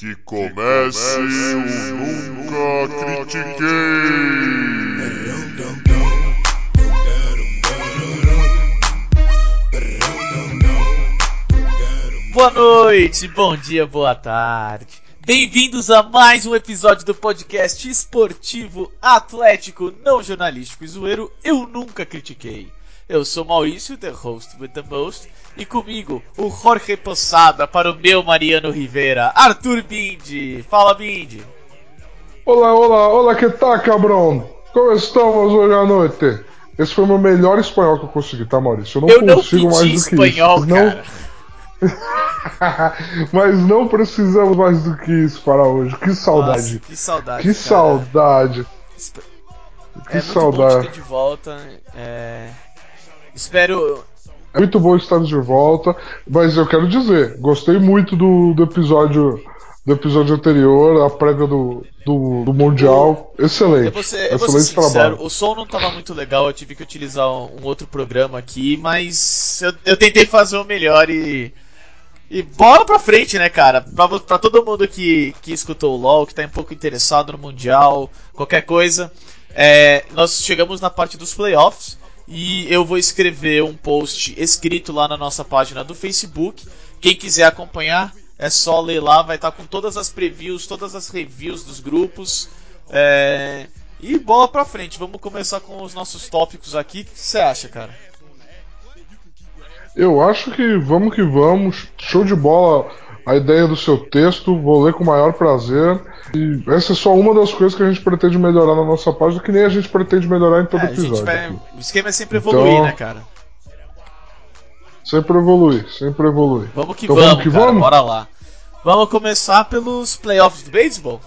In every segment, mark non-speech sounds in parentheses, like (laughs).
Que comece o Nunca Critiquei. Boa noite, bom dia, boa tarde. Bem-vindos a mais um episódio do podcast esportivo, atlético, não jornalístico e zoeiro Eu Nunca Critiquei. Eu sou Maurício, the host with the most, e comigo o Jorge Poçada para o meu Mariano Rivera, Arthur Bindi. Fala, Bindi. Olá, olá, olá, que tá, cabrão? Como estamos hoje à noite? Esse foi o meu melhor espanhol que eu consegui, tá, Maurício? Eu não eu consigo não mais do espanhol, que isso. Cara. Não... (laughs) Mas não precisamos mais do que isso para hoje. Que saudade. Nossa, que saudade. Que cara. saudade. É muito saudade. bom de volta. É... Espero. É muito bom estar de volta, mas eu quero dizer, gostei muito do, do episódio do episódio anterior, a prévia do, do, do Mundial. Excelente. Eu vou ser, eu vou Excelente sincero, trabalho. O som não estava muito legal, eu tive que utilizar um, um outro programa aqui, mas eu, eu, tentei fazer o melhor e. E bola pra frente, né, cara? Pra, pra todo mundo que, que escutou o LoL, que tá um pouco interessado no Mundial, qualquer coisa. É, nós chegamos na parte dos playoffs e eu vou escrever um post escrito lá na nossa página do Facebook. Quem quiser acompanhar, é só ler lá, vai estar com todas as previews, todas as reviews dos grupos. É... E bola pra frente, vamos começar com os nossos tópicos aqui. O que você acha, cara? Eu acho que vamos que vamos. Show de bola a ideia do seu texto, vou ler com o maior prazer. E essa é só uma das coisas que a gente pretende melhorar na nossa página, que nem a gente pretende melhorar em todo é, episódio. Vai... O esquema é sempre evoluir, então, né, cara? Sempre evoluir, sempre evoluir. Vamos que então, vamos, vamos que cara, vamos. bora lá. Vamos começar pelos playoffs do beisebol?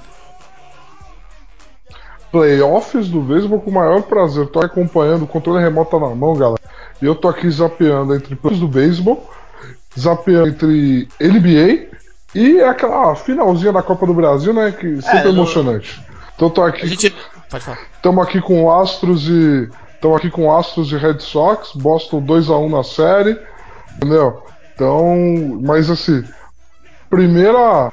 Playoffs do beisebol com o maior prazer. Tô acompanhando, o controle remoto tá na mão, galera. E eu tô aqui zapeando entre playoffs do beisebol, zapeando entre NBA e aquela finalzinha da Copa do Brasil, né? Que sempre é, emocionante. Então tô aqui. A gente... Pode falar. Estamos aqui com Astros e. Estamos aqui com Astros e Red Sox, Boston 2x1 na série. Entendeu? Então. Mas assim. Primeira.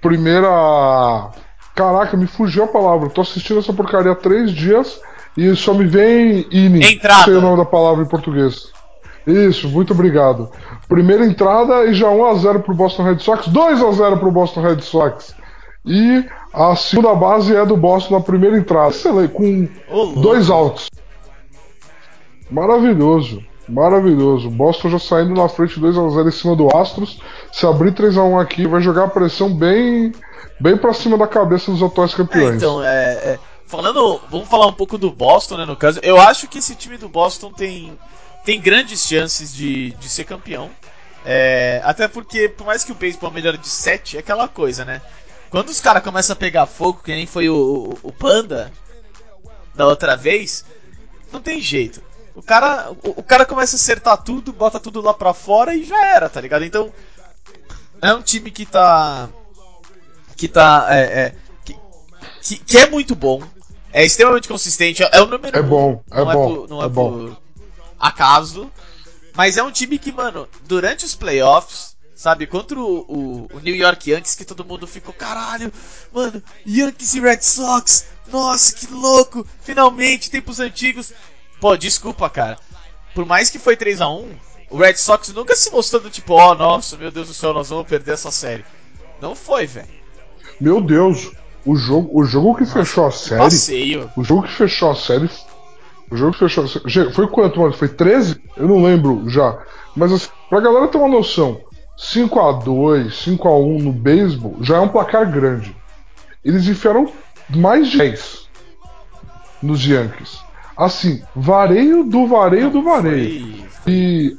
Primeira. Caraca, me fugiu a palavra. tô assistindo essa porcaria há três dias e só me vem inning. Entrada. Não sei o nome da palavra em português. Isso, muito obrigado. Primeira entrada e já 1x0 pro Boston Red Sox, 2x0 pro Boston Red Sox. E a segunda base é do Boston na primeira entrada. Excelente, com dois outs. Maravilhoso, maravilhoso. Boston já saindo na frente 2x0 em cima do Astros. Se abrir 3x1 aqui, vai jogar a pressão bem, bem pra cima da cabeça dos atuais campeões. É, então, é, é, falando, vamos falar um pouco do Boston, né, no caso. Eu acho que esse time do Boston tem tem grandes chances de, de ser campeão. É, até porque, por mais que o beisebol melhore de 7, é aquela coisa, né? Quando os caras começam a pegar fogo, que nem foi o, o, Panda da outra vez, não tem jeito. O cara, o, o, cara começa a acertar tudo, bota tudo lá pra fora e já era, tá ligado? Então, é um time que tá. que tá. É, é, que, que, que, é muito bom, é extremamente consistente, é o número É bom, é não bom. É não é, é bom. Acaso. Mas é um time que, mano, durante os playoffs, sabe, contra o, o, o, New York Yankees, que todo mundo ficou, caralho, mano, Yankees e Red Sox, nossa, que louco, finalmente, tempos antigos. Pô, desculpa, cara. Por mais que foi 3 a 1 o Red Sox nunca se mostrou do tipo, ó, oh, nossa, meu Deus do céu, nós vamos perder essa série. Não foi, velho. Meu Deus, o jogo, o jogo que nossa, fechou a série. Passeio. O jogo que fechou a série o jogo fechou. Foi quanto, mano? Foi 13? Eu não lembro já. Mas assim, pra galera ter uma noção, 5x2, 5x1 no beisebol já é um placar grande. Eles enfiaram mais de 10 nos Yankees. Assim, vareio do vareio do vareio. E,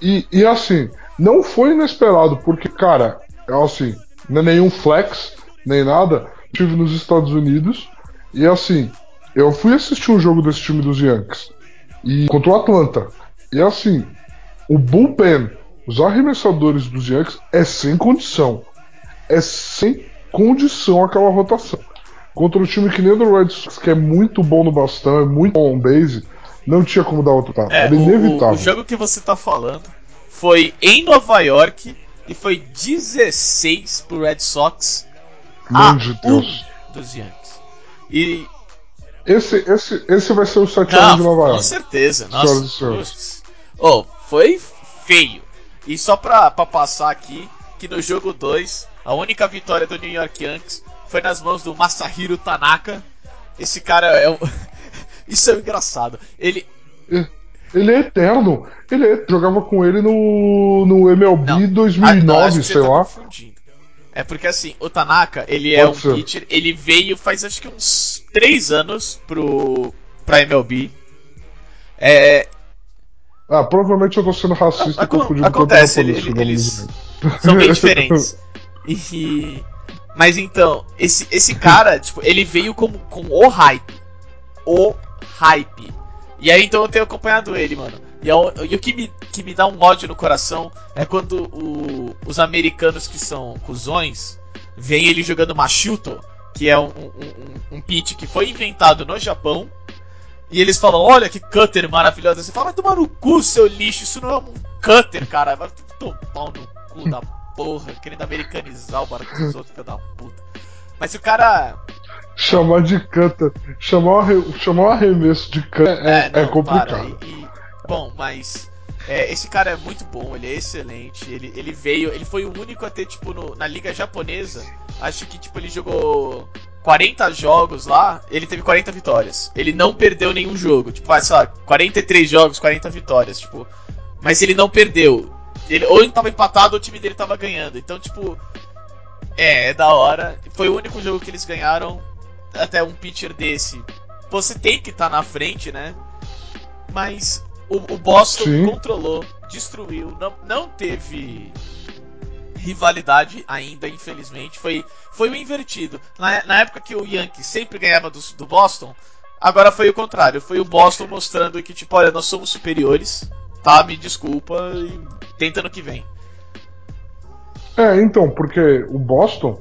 e, e assim, não foi inesperado, porque, cara, é assim, não é nenhum flex, nem nada. Estive nos Estados Unidos e assim, eu fui assistir um jogo desse time dos Yankees e contra o Atlanta. E assim, o bullpen, os arremessadores dos Yankees é sem condição. É sem condição aquela rotação. Contra o time que nem o do Red Sox, que é muito bom no bastão, é muito bom on base, não tinha como dar outro passo. É, Era inevitável. O, o jogo que você tá falando foi em Nova York e foi 16 pro Red Sox Mãe de Deus. um dos Yankees. E. Esse, esse, esse vai ser o 7 Não, de Nova com York. certeza. Senhoras e Nossa, oh, foi feio. E só pra, pra passar aqui, que no jogo 2, a única vitória do New York Yankees foi nas mãos do Masahiro Tanaka. Esse cara é um. (laughs) Isso é engraçado. Ele. Ele é eterno. Ele é- jogava com ele no, no MLB Não. Ah, não, acho 2009, que você sei tá lá. confundindo. É porque assim, o Tanaka, ele é um pitcher, ele veio faz acho que uns 3 anos pro pra MLB. É, Ah, provavelmente eu tô sendo racista e confundindo acontece, com o ele- eles- são bem (laughs) diferentes. E mas então, esse esse cara, tipo, ele veio como com o hype. O hype. E aí então eu tenho acompanhado ele, mano. E, é o- e o que me, que me dá um ódio no coração é quando o- os americanos que são cuzões veem ele jogando Machuto, que é um, um, um, pitch que foi inventado no Japão. E eles falam, olha que cutter maravilhoso. Você fala, vai tomar no cu, seu lixo, isso não é um cutter, cara. Vai tomar no cu da porra, querendo americanizar o barco dos outros, filho da puta. Mas se o cara. Chamar de canta, chamar o, arre- chamar o arremesso de canta é, é não, complicado. para. E- bom, mas é, esse cara é muito bom, ele é excelente. Ele, ele veio, ele foi o único a ter, tipo, no- na liga japonesa. Acho que, tipo, ele jogou 40 jogos lá, ele teve 40 vitórias. Ele não perdeu nenhum jogo. Tipo, ah, sei lá, 43 jogos, 40 vitórias, tipo. Mas ele não perdeu. Ele, ou ele tava empatado ou o time dele tava ganhando. Então, tipo. É, é da hora. Foi o único jogo que eles ganharam. Até um pitcher desse. Você tem que estar na frente, né? Mas o, o Boston Sim. controlou, destruiu, não, não teve rivalidade ainda, infelizmente. Foi, foi o invertido. Na, na época que o Yankees sempre ganhava do, do Boston, agora foi o contrário. Foi o Boston mostrando que, tipo, olha, nós somos superiores, tá? Me desculpa e tenta no que vem. É, então, porque o Boston,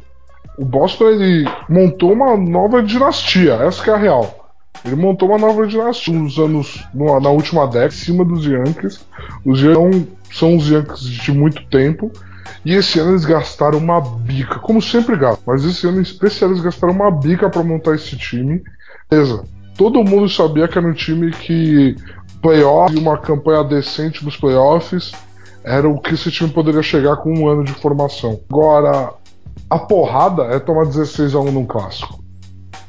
o Boston ele montou uma nova dinastia, essa que é a real. Ele montou uma nova dinastia nos anos, no- na última década, em cima dos Yankees. Os Yankees são os Yankees de muito tempo. E esse ano eles gastaram uma bica, como sempre gastam, mas esse ano em especial eles gastaram uma bica pra montar esse time. Beleza. Todo mundo sabia que era um time que playoff e uma campanha decente nos playoffs era o que esse time poderia chegar com um ano de formação. Agora, a porrada é tomar 16 a 1 num clássico.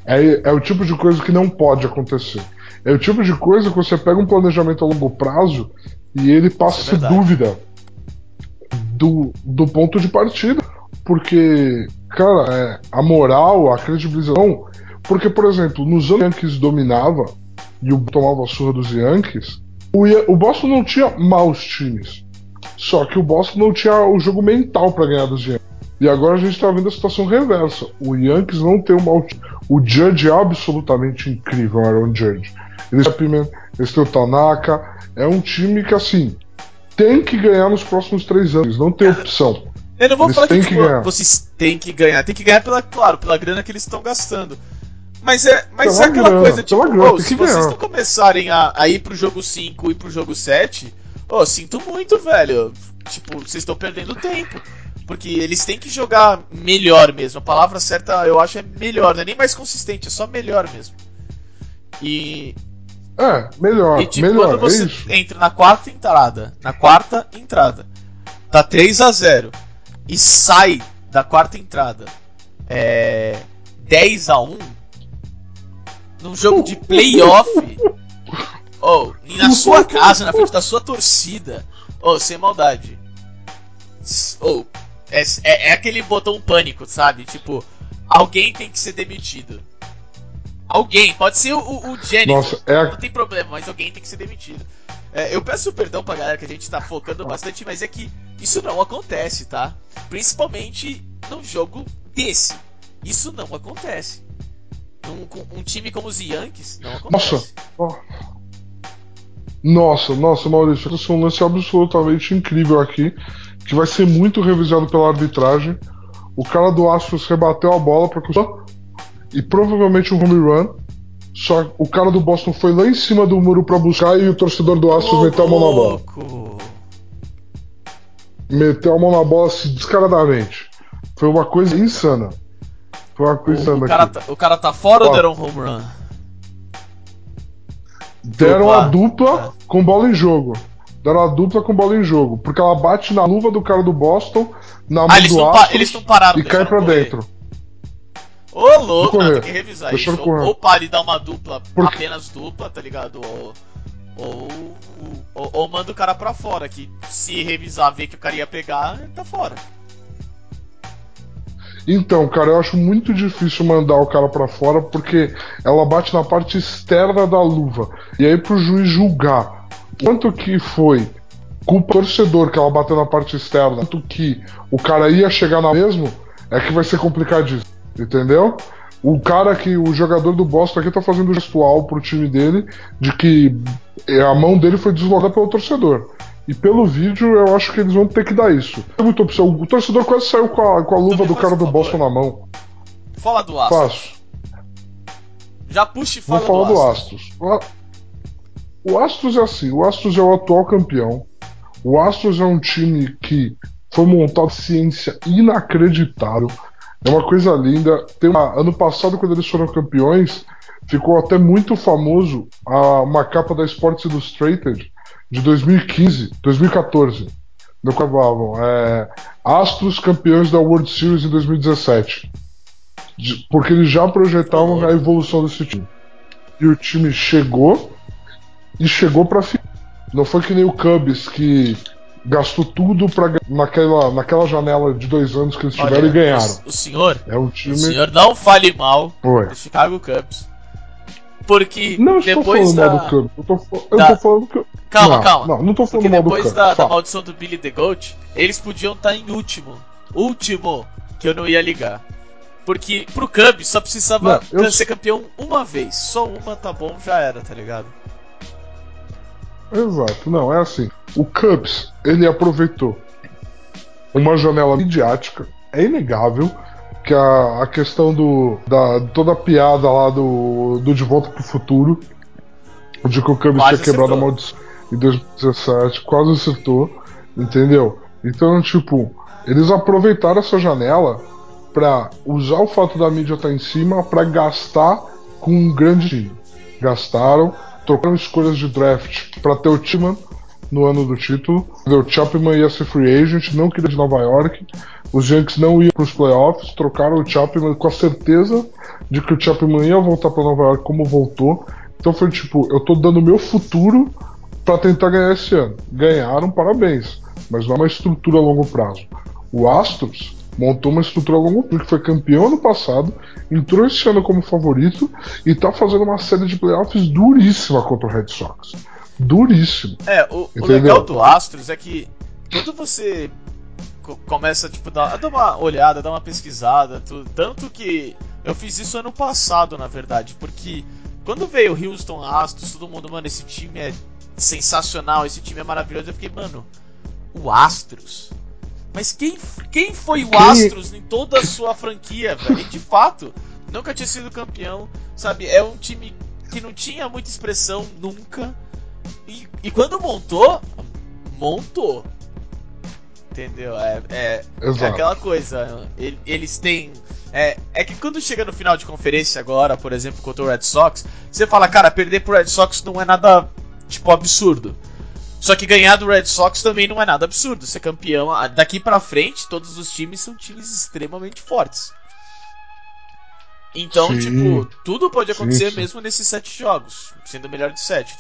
É, é o tipo de coisa que não pode acontecer. É o tipo de coisa que você pega um planejamento a longo prazo e ele passa é dúvida do, do ponto de partida. Porque, cara, é, a moral, a credibilização. Porque, por exemplo, nos anos que Yankees dominava e o tomava a surra dos Yankees, o, o Boston não tinha maus times. Só que o Boston não tinha o jogo mental pra ganhar dos Yankees. E agora a gente tá vendo a situação reversa. O Yankees não tem um mau time. O Judge é absolutamente incrível, o Aaron Judge. Eles eles têm o Tanaka. É um time que, assim, tem que ganhar nos próximos três anos. Não tem opção. Eu não vou Eles falar que, têm que tipo, ganhar. vocês têm que ganhar. Tem que ganhar, pela, claro, pela grana que eles estão gastando. Mas é, mas Pela é aquela grana, coisa, tipo, grana, tem se que vocês ganhar. não começarem a, a ir pro jogo 5 e pro jogo 7, ô, sinto muito, velho. Tipo, vocês estão perdendo tempo. Porque eles têm que jogar melhor mesmo. A palavra certa eu acho é melhor, não é nem mais consistente, é só melhor mesmo. E, É, melhor, e tipo, melhor, quando você é entra na quarta entrada, na quarta entrada, tá 3 a 0 e sai da quarta entrada é, 10 a 1 num jogo de playoff, (laughs) ou e na sua casa, na frente da sua torcida, ou sem maldade. Ou é, é, é aquele botão pânico, sabe? Tipo, alguém tem que ser demitido. Alguém, pode ser o, o, Jennifer. Nossa, é Não tem problema, mas alguém tem que ser demitido. É, eu peço perdão pra galera que a gente tá focando bastante, mas é que isso não acontece, tá? Principalmente num jogo desse. Isso não acontece. Um, com- um time como os Yankees, não acontece. Nossa. Nossa, nossa, Maurício, isso é um lance absolutamente incrível aqui, que vai ser muito revisado pela arbitragem. O cara do Astros rebateu a bola para e provavelmente um home run. Só o cara do Boston foi lá em cima do muro para buscar e o torcedor do Astros Ô, meteu a mão na bola. louco. Meteu a mão na bola assim, descaradamente. Foi uma coisa insana. Tô O, pensando o, cara, tá, o cara tá fora ou Ó. deram um home run? Deram Dupla. a dupla com bola em jogo. Deram a dupla com bola em jogo. Porque ela bate na luva do cara do Boston, na mão Ah, eles do não, Astros eles não pararam. e cai pra correr. dentro. Ô, louco, tem que revisar Deixaram isso. Ou, ou para e dá uma dupla, Porque- apenas dupla, tá ligado? Ou, ou, ou, ou manda o cara pra fora, que se revisar, ver que o cara ia pegar, tá fora. Então, cara, eu acho muito difícil mandar o cara pra fora porque ela bate na parte externa da luva. E aí pro juiz julgar quanto que foi culpa do torcedor que ela bateu na parte externa, quanto que o cara ia chegar na mesmo, é que vai ser complicadíssimo. Entendeu? O cara que o jogador do Boston aqui tá fazendo gestual pro time dele de que a mão dele foi deslocada pelo torcedor. E pelo vídeo eu acho que eles vão ter que dar isso. É muita opção. O torcedor quase saiu com a, com a luva do cara do. Boston na mão. Fala do Astros. Faço. Já puxa e Vou fala falar do do Astros. O Astros é assim, o Astros é o atual campeão. O Astros é um time que foi montado ciência inacreditável. É uma coisa linda. Tem uma- ano passado, quando eles foram campeões, ficou até muito famoso a- uma capa da Sports Illustrated de 2015, 2014. No falavam é, Astros campeões da World Series em 2017. De- Porque eles já projetavam a evolução desse time. E o time chegou e chegou pra fi- Não foi que nem o Cubs que gastou tudo pra, ga- naquela, naquela janela de dois anos que eles tiveram Olha, e ganharam. O, o senhor, É um o time. senhor não fale mal Foi. do Chicago Cubs. Porque Não estou depois falando da... mal do Cubs. Eu tô, eu da- tô falando que. Calma, não, calma. Não, não tô Porque falando mal do depois Cubs. da, da Fala. maldição do Billy the Goat, eles podiam estar em último. Último, que eu não ia ligar. Porque pro Cubs só precisava Não, eu- ser campeão uma vez. Só uma tá bom, já era, tá ligado? Exato, não, é assim. O Cubs, ele aproveitou uma janela midiática, é inegável que a, a questão do. da toda a piada lá do, do De Volta pro Futuro, de que o Cubs tinha quebrado a maldição em 2017, quase acertou, entendeu? Então, tipo, eles aproveitaram essa janela pra usar o fato da mídia estar em cima pra gastar com um grande time. Gastaram, trocaram escolhas de draft pra ter o Timan no ano do título. O Chapman ia ser free agent, não queria de Nova York. Os Yankees não iam pros playoffs, trocaram o Chapman com a certeza de que o Chapman ia voltar pra Nova York como voltou. Então foi tipo, eu tô dando meu futuro pra tentar ganhar esse ano. Ganharam, parabéns. Mas não é uma estrutura a longo prazo. O Astros montou uma estrutura a longo que foi campeão ano passado, entrou esse ano como favorito e tá fazendo uma série de playoffs duríssima contra o Red Sox. Duríssimo. É, o, o legal do Astros é que quando você co- começa tipo, dar, a dar uma olhada, dar uma pesquisada, tudo, tanto que eu fiz isso ano passado, na verdade, porque quando veio o Houston Astros, todo mundo, mano, esse time é sensacional, esse time é maravilhoso. Eu fiquei, mano, o Astros? Mas quem, quem foi o Astros em toda a sua franquia, velho? De fato, nunca tinha sido campeão, sabe? É um time que não tinha muita expressão nunca. E, e quando montou, montou. Entendeu? É, é, é aquela coisa. ele- Eles têm. É, é que quando chega no final de conferência agora, por exemplo, contra o Red Sox, você fala, cara, perder pro Red Sox não é nada, tipo, absurdo. Só que ganhar do Red Sox também não é nada absurdo. Ser campeão, ah, daqui pra frente, todos os times são times extremamente fortes. Então, Sim. tipo, tudo pode Sim, acontecer sim. mesmo nesses sete jogos, sendo o melhor de sete.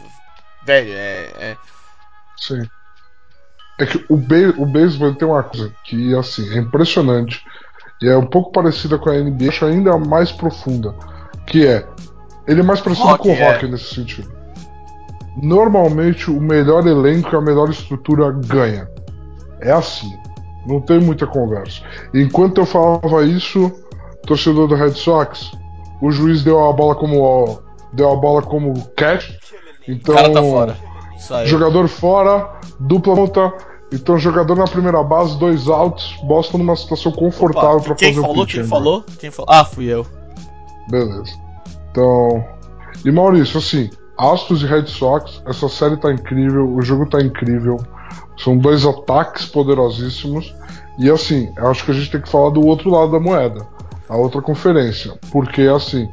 Velho, é, é, Sim. É que o, be o beisebol tem uma coisa que, assim, é impressionante. E é um pouco parecida com a NBA, acho ainda mais profunda. Que é. Ele é mais parecido Rock, com o é. rock nesse sentido. Normalmente, o melhor elenco e a melhor estrutura ganha. É assim. Não tem muita conversa. Enquanto eu falava isso, torcedor do Red Sox, o juiz deu a bola como deu a bola como catch. Então, tá fora. Jogador fora, dupla ponta. Então, jogador na primeira base, dois outs. Boston numa situação confortável para fazer falou? o pitch. Quem ainda. falou? Quem falou? Ah, fui eu. Beleza. Então. E Maurício, assim, Astros e Red Sox, essa série tá incrível, o jogo tá incrível. São dois ataques poderosíssimos. E assim, acho que a gente tem que falar do outro lado da moeda. a outra conferência. Porque assim,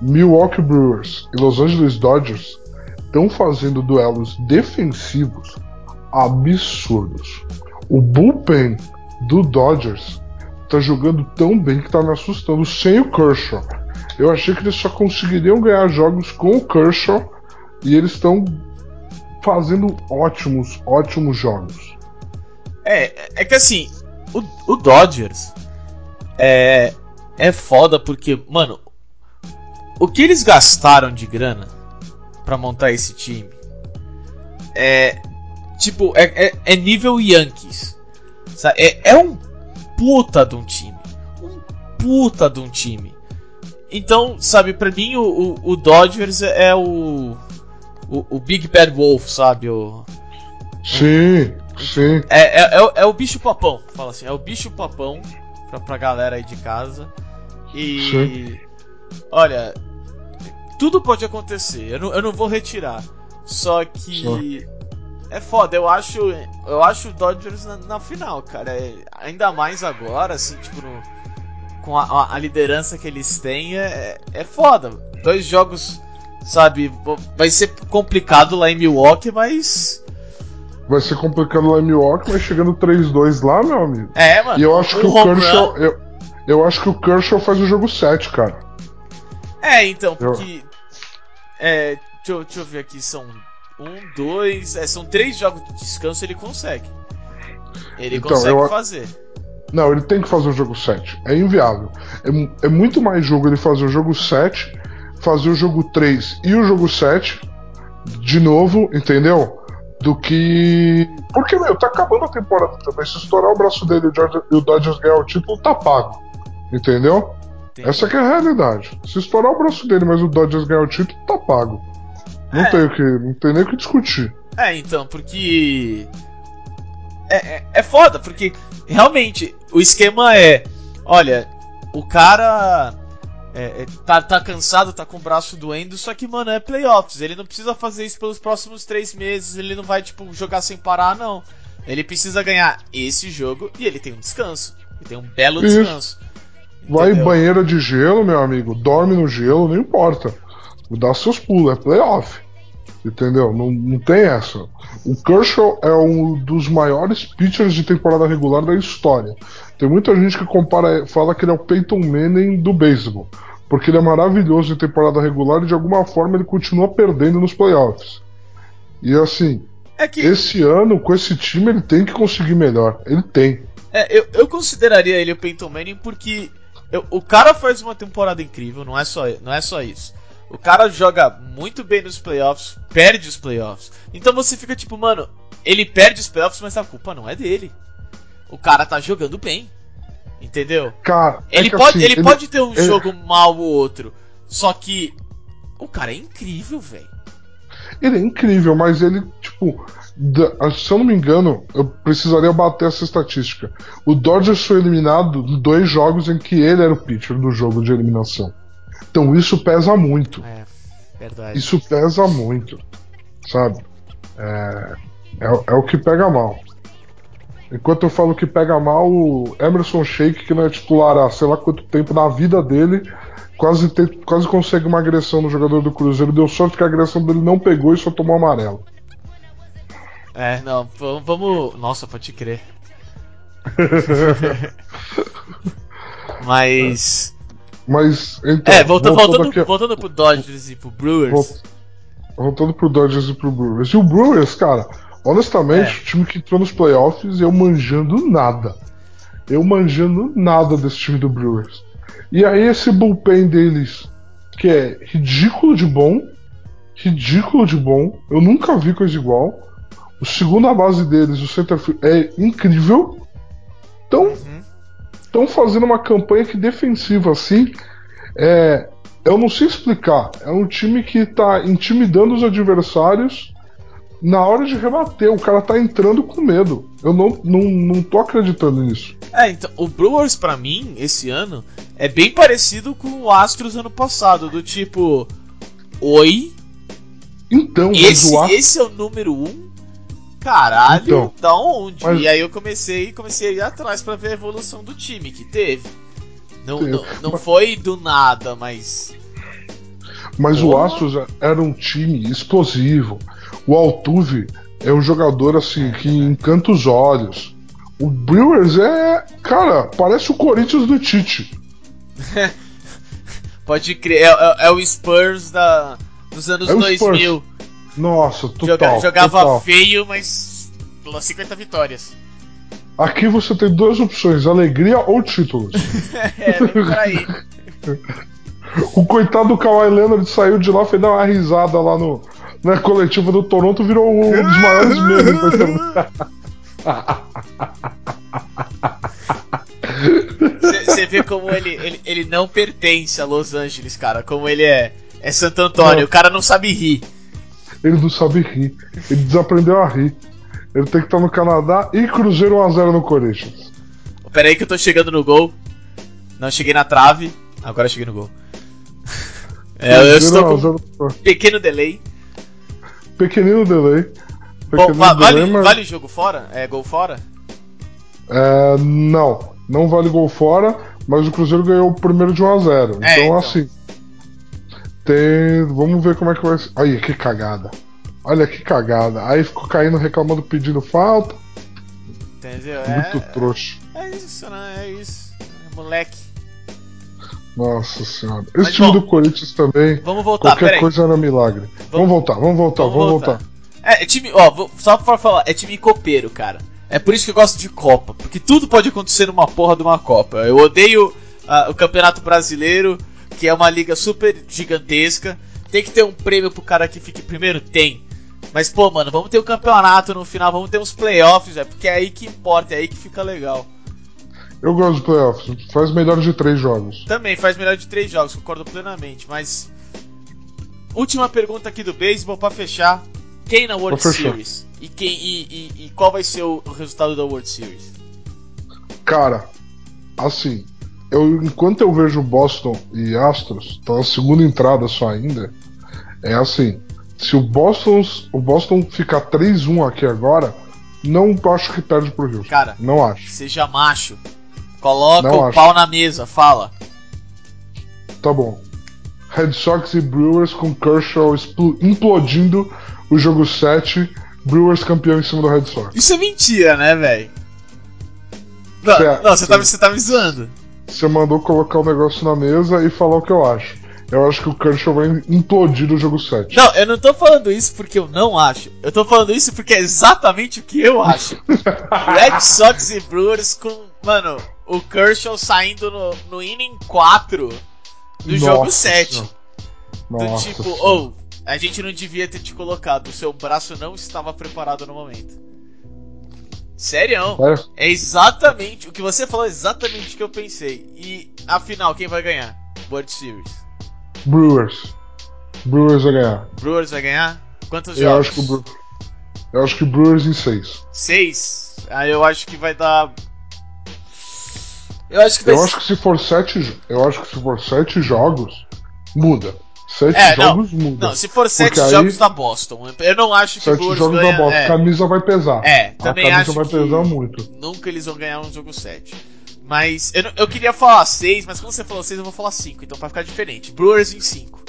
Milwaukee Brewers e Los Angeles Dodgers estão fazendo duelos defensivos absurdos. O bullpen do Dodgers tá jogando tão bem que tá me assustando sem o Kershaw. Eu achei que eles só conseguiriam ganhar jogos com o Kershaw e eles estão fazendo ótimos, ótimos jogos. É, é que assim, o, o Dodgers é, é foda porque, mano, o que eles gastaram de grana para montar esse time é tipo é, é, é nível Yankees, sabe? É, é um puta de um time, um puta de um time. Então, sabe, pra mim o, o, o Dodgers é o, o, o Big Bad Wolf, sabe? O, Sim, sim. é, é, é, o- é o bicho papão, fala assim, é o bicho papão pra, pra galera aí de casa. E. Sim. Olha, tudo pode acontecer, eu não, eu não vou retirar. Só que. É foda, eu acho. Eu acho o Dodgers na, na final, cara. É- ainda mais agora, assim, tipo, no- com a, a- liderança que eles têm, é, é foda. Dois jogos, sabe, vai ser complicado lá em Milwaukee, mas. Vai ser complicado lá em Milwaukee, mas chegando 3-2 lá, meu amigo. É, mano. E eu acho que o Kershaw. Eu, eu acho que o Kershaw faz o jogo 7, cara. É, então, Eu- porque. É, deixa, eu, deixa eu ver aqui, são um, dois. É, são três jogos de descanso ele consegue. Ele Então, consegue eu- fazer. Não, ele tem que fazer o jogo 7. É inviável. É, é muito mais jogo ele fazer o jogo 7, fazer o jogo 3 e o jogo 7 de novo, entendeu? Do que. Porque, meu, tá acabando a temporada também. Se estourar o braço dele e o Dodgers- e ganhar o título, tá pago. Entendeu? Tem- Essa que é a realidade. Se estourar o braço dele, mas o Dodgers ganhar o título, tá pago. Não É. tem o que. Não tem nem o que discutir. É, então, porque. É, é, é foda, porque realmente o esquema é: olha, o cara é, é, tá, tá cansado, tá com o braço doendo, só que, mano, é playoffs. Ele não precisa fazer isso pelos próximos três meses, ele não vai, tipo, jogar sem parar, não. Ele precisa ganhar esse jogo e ele tem um descanso. Ele tem um belo Isso. descanso. Vai em banheira de gelo, meu amigo. Dorme no gelo, não importa. Dá seus pulos, é playoff. Entendeu? Não, não tem essa. O Kershaw é um dos maiores pitchers de temporada regular da história. Tem muita gente que compara, fala que ele é o Peyton Manning do beisebol. Porque ele é maravilhoso em temporada regular e de alguma forma ele continua perdendo nos playoffs. E assim, É que esse ano, com esse time, ele tem que conseguir melhor. Ele tem. É, eu, eu consideraria ele o Peyton Manning porque eu- o cara faz uma temporada incrível, não é, só, não é só isso. O cara joga muito bem nos playoffs, perde os playoffs. Então você fica tipo, mano, ele perde os playoffs, mas a culpa não é dele. O cara tá jogando bem. Entendeu? Cara, é Ele, que, pode, assim, ele, pode ter um ele- jogo mal ou outro. Só que o cara é incrível, velho. Ele é incrível, mas ele, tipo, se eu não me engano, eu precisaria bater essa estatística. O Dodgers foi eliminado em dois jogos em que ele era o pitcher do jogo de eliminação. Então isso pesa muito. É, verdade. Isso pesa muito. Sabe? É, é, é o que pega mal. Enquanto eu falo que pega mal, o Emerson Sheik, que não é titular há sei lá quanto tempo na vida dele, quase, te- quase consegue uma agressão no jogador do Cruzeiro. Deu sorte que a agressão dele não pegou e só tomou amarelo. É, não, vamos. Nossa, pode crer. (laughs) (laughs) Mas. Mas, então. É, volta, voltando, aqui- voltando pro Dodgers e pro Brewers. Vol- Voltando pro Dodgers e pro Brewers. E o Brewers, cara, honestamente, É. o time que entrou nos playoffs, eu manjando nada. Eu manjando nada desse time do Brewers. E aí esse bullpen deles, que é ridículo de bom, ridículo de bom, eu nunca vi coisa igual. O segunda base deles, o centerfield, é incrível. Então, Uhum. Estão fazendo uma campanha que defensiva assim. É, eu não sei explicar. É um time que tá intimidando os adversários na hora de rebater. O cara tá entrando com medo. Eu não, não, não tô acreditando nisso. É, então, o Brewers pra mim, esse ano, é bem parecido com o Astros ano passado, do tipo. Oi, Então, mas esse, o Astros- esse é o número um? Caralho, Então, da onde? mas- E aí eu comecei, comecei a ir atrás pra ver a evolução do time que teve. Não, não, não foi do nada, mas. Mas o Porra. Astros era um time explosivo. O Altuve é um jogador assim que encanta os olhos. O Brewers é, cara, parece o Corinthians do Tite. (laughs) Pode crer, é, é- é o Spurs da, dos anos É o 2000. Nossa, total. Joga- jogava total. feio, mas. pelas 50 vitórias. Aqui você tem duas opções: alegria ou títulos. (laughs) é, vem por aí. (laughs) O coitado do Kawhi Leonard saiu de lá, foi dar uma risada lá no, na coletiva do Toronto, virou um dos maiores memes. da internet. Você vê como ele, ele, ele não pertence a Los Angeles, cara. Como ele é, é Santo Antônio. Não. O cara não sabe rir. Ele não sabe rir. Ele desaprendeu a rir. Ele tem que estar no Canadá e Cruzeiro 1x0 no Corinthians. Pera aí que eu tô chegando no gol. Não, cheguei na trave. Agora cheguei no gol. É, eu estou com um 1x0 no- pequeno delay. Pequenino delay. Bom, Pequenino va- vale, delay, mas- vale jogo fora? É gol fora? É, não, não vale gol fora, mas o Cruzeiro ganhou o primeiro de 1x0. Então, É, então. assim. Tem. Vamos ver como é que vai ser. Aí, que cagada. Olha que cagada. Aí ficou caindo reclamando pedindo falta. Entendeu? Muito É, trouxa. é isso, né? É isso. É moleque. Nossa senhora. Esse Mas, time bom, do Corinthians também. Vamos voltar, Qualquer peraí. coisa era milagre. Vamos, voltar, vamos voltar, vamos, voltar. É, é time, ó, vou- só pra falar, é time copeiro, cara. É por isso que eu gosto de Copa, porque tudo pode acontecer numa porra de uma Copa. Eu odeio ah, o Campeonato Brasileiro, que é uma liga super gigantesca. Tem que ter um prêmio pro cara que fique primeiro? Tem. Mas, pô, mano, vamos ter um campeonato no final, vamos ter uns playoffs, é porque é aí que importa, é aí que fica legal. Eu gosto de playoffs. Faz melhor de três jogos. Também faz melhor de três jogos, concordo plenamente, mas. Última pergunta aqui do beisebol pra fechar. Quem na World. Series? E, quem, e, e- e qual vai ser o, o resultado da World Series? Cara, assim, eu enquanto eu vejo Boston e Astros, tá na segunda entrada só ainda, é assim, se o Boston, o Boston ficar 3-1 aqui agora, não acho que perde pro Houston. Cara, Não acho. seja macho. Coloca Não o acho. pau na mesa, fala. Tá bom. Red Sox e Brewers com Kershaw implodindo o jogo 7, Brewers campeão em cima do Red Sox. Isso é mentira, né, velho? Não, você tá, sim. você tá me zoando. Você mandou colocar o negócio na mesa e falar o que eu acho. Eu acho que o Kershaw vai implodir o jogo 7. Não, eu não tô falando isso porque eu não acho. Eu tô falando isso porque é exatamente o que eu acho. (laughs) Red Sox e Brewers com, mano, o Kershaw saindo no, no inning 4 do jogo Nossa 7. Senhora. Do Nossa tipo, ou, a gente não devia ter te colocado, o seu braço não estava preparado no momento. Sério? É, É exatamente, o que você falou exatamente o que eu pensei. E afinal, quem vai ganhar? World Series. Brewers. Brewers vai ganhar. Brewers vai ganhar? Quantos Eu jogos? acho que o Bre- Eu acho que Brewers em 6. Seis? Aí eu acho que vai dar. Eu acho que vai Eu acho que se for 7, eu acho que se for 7 jogos, muda. 7 É, não. jogos muda. Não, se for sete aí- jogos da Boston. Eu não acho que o 7 Brewers jogos ganha. da bola, é, camisa vai pesar. é, a também camisa acho vai pesar muito. nunca eles vão ganhar um jogo 7. Mas eu, não- eu queria falar 6, mas quando você falou 6, eu vou falar 5, então pra ficar diferente. Brewers em 5.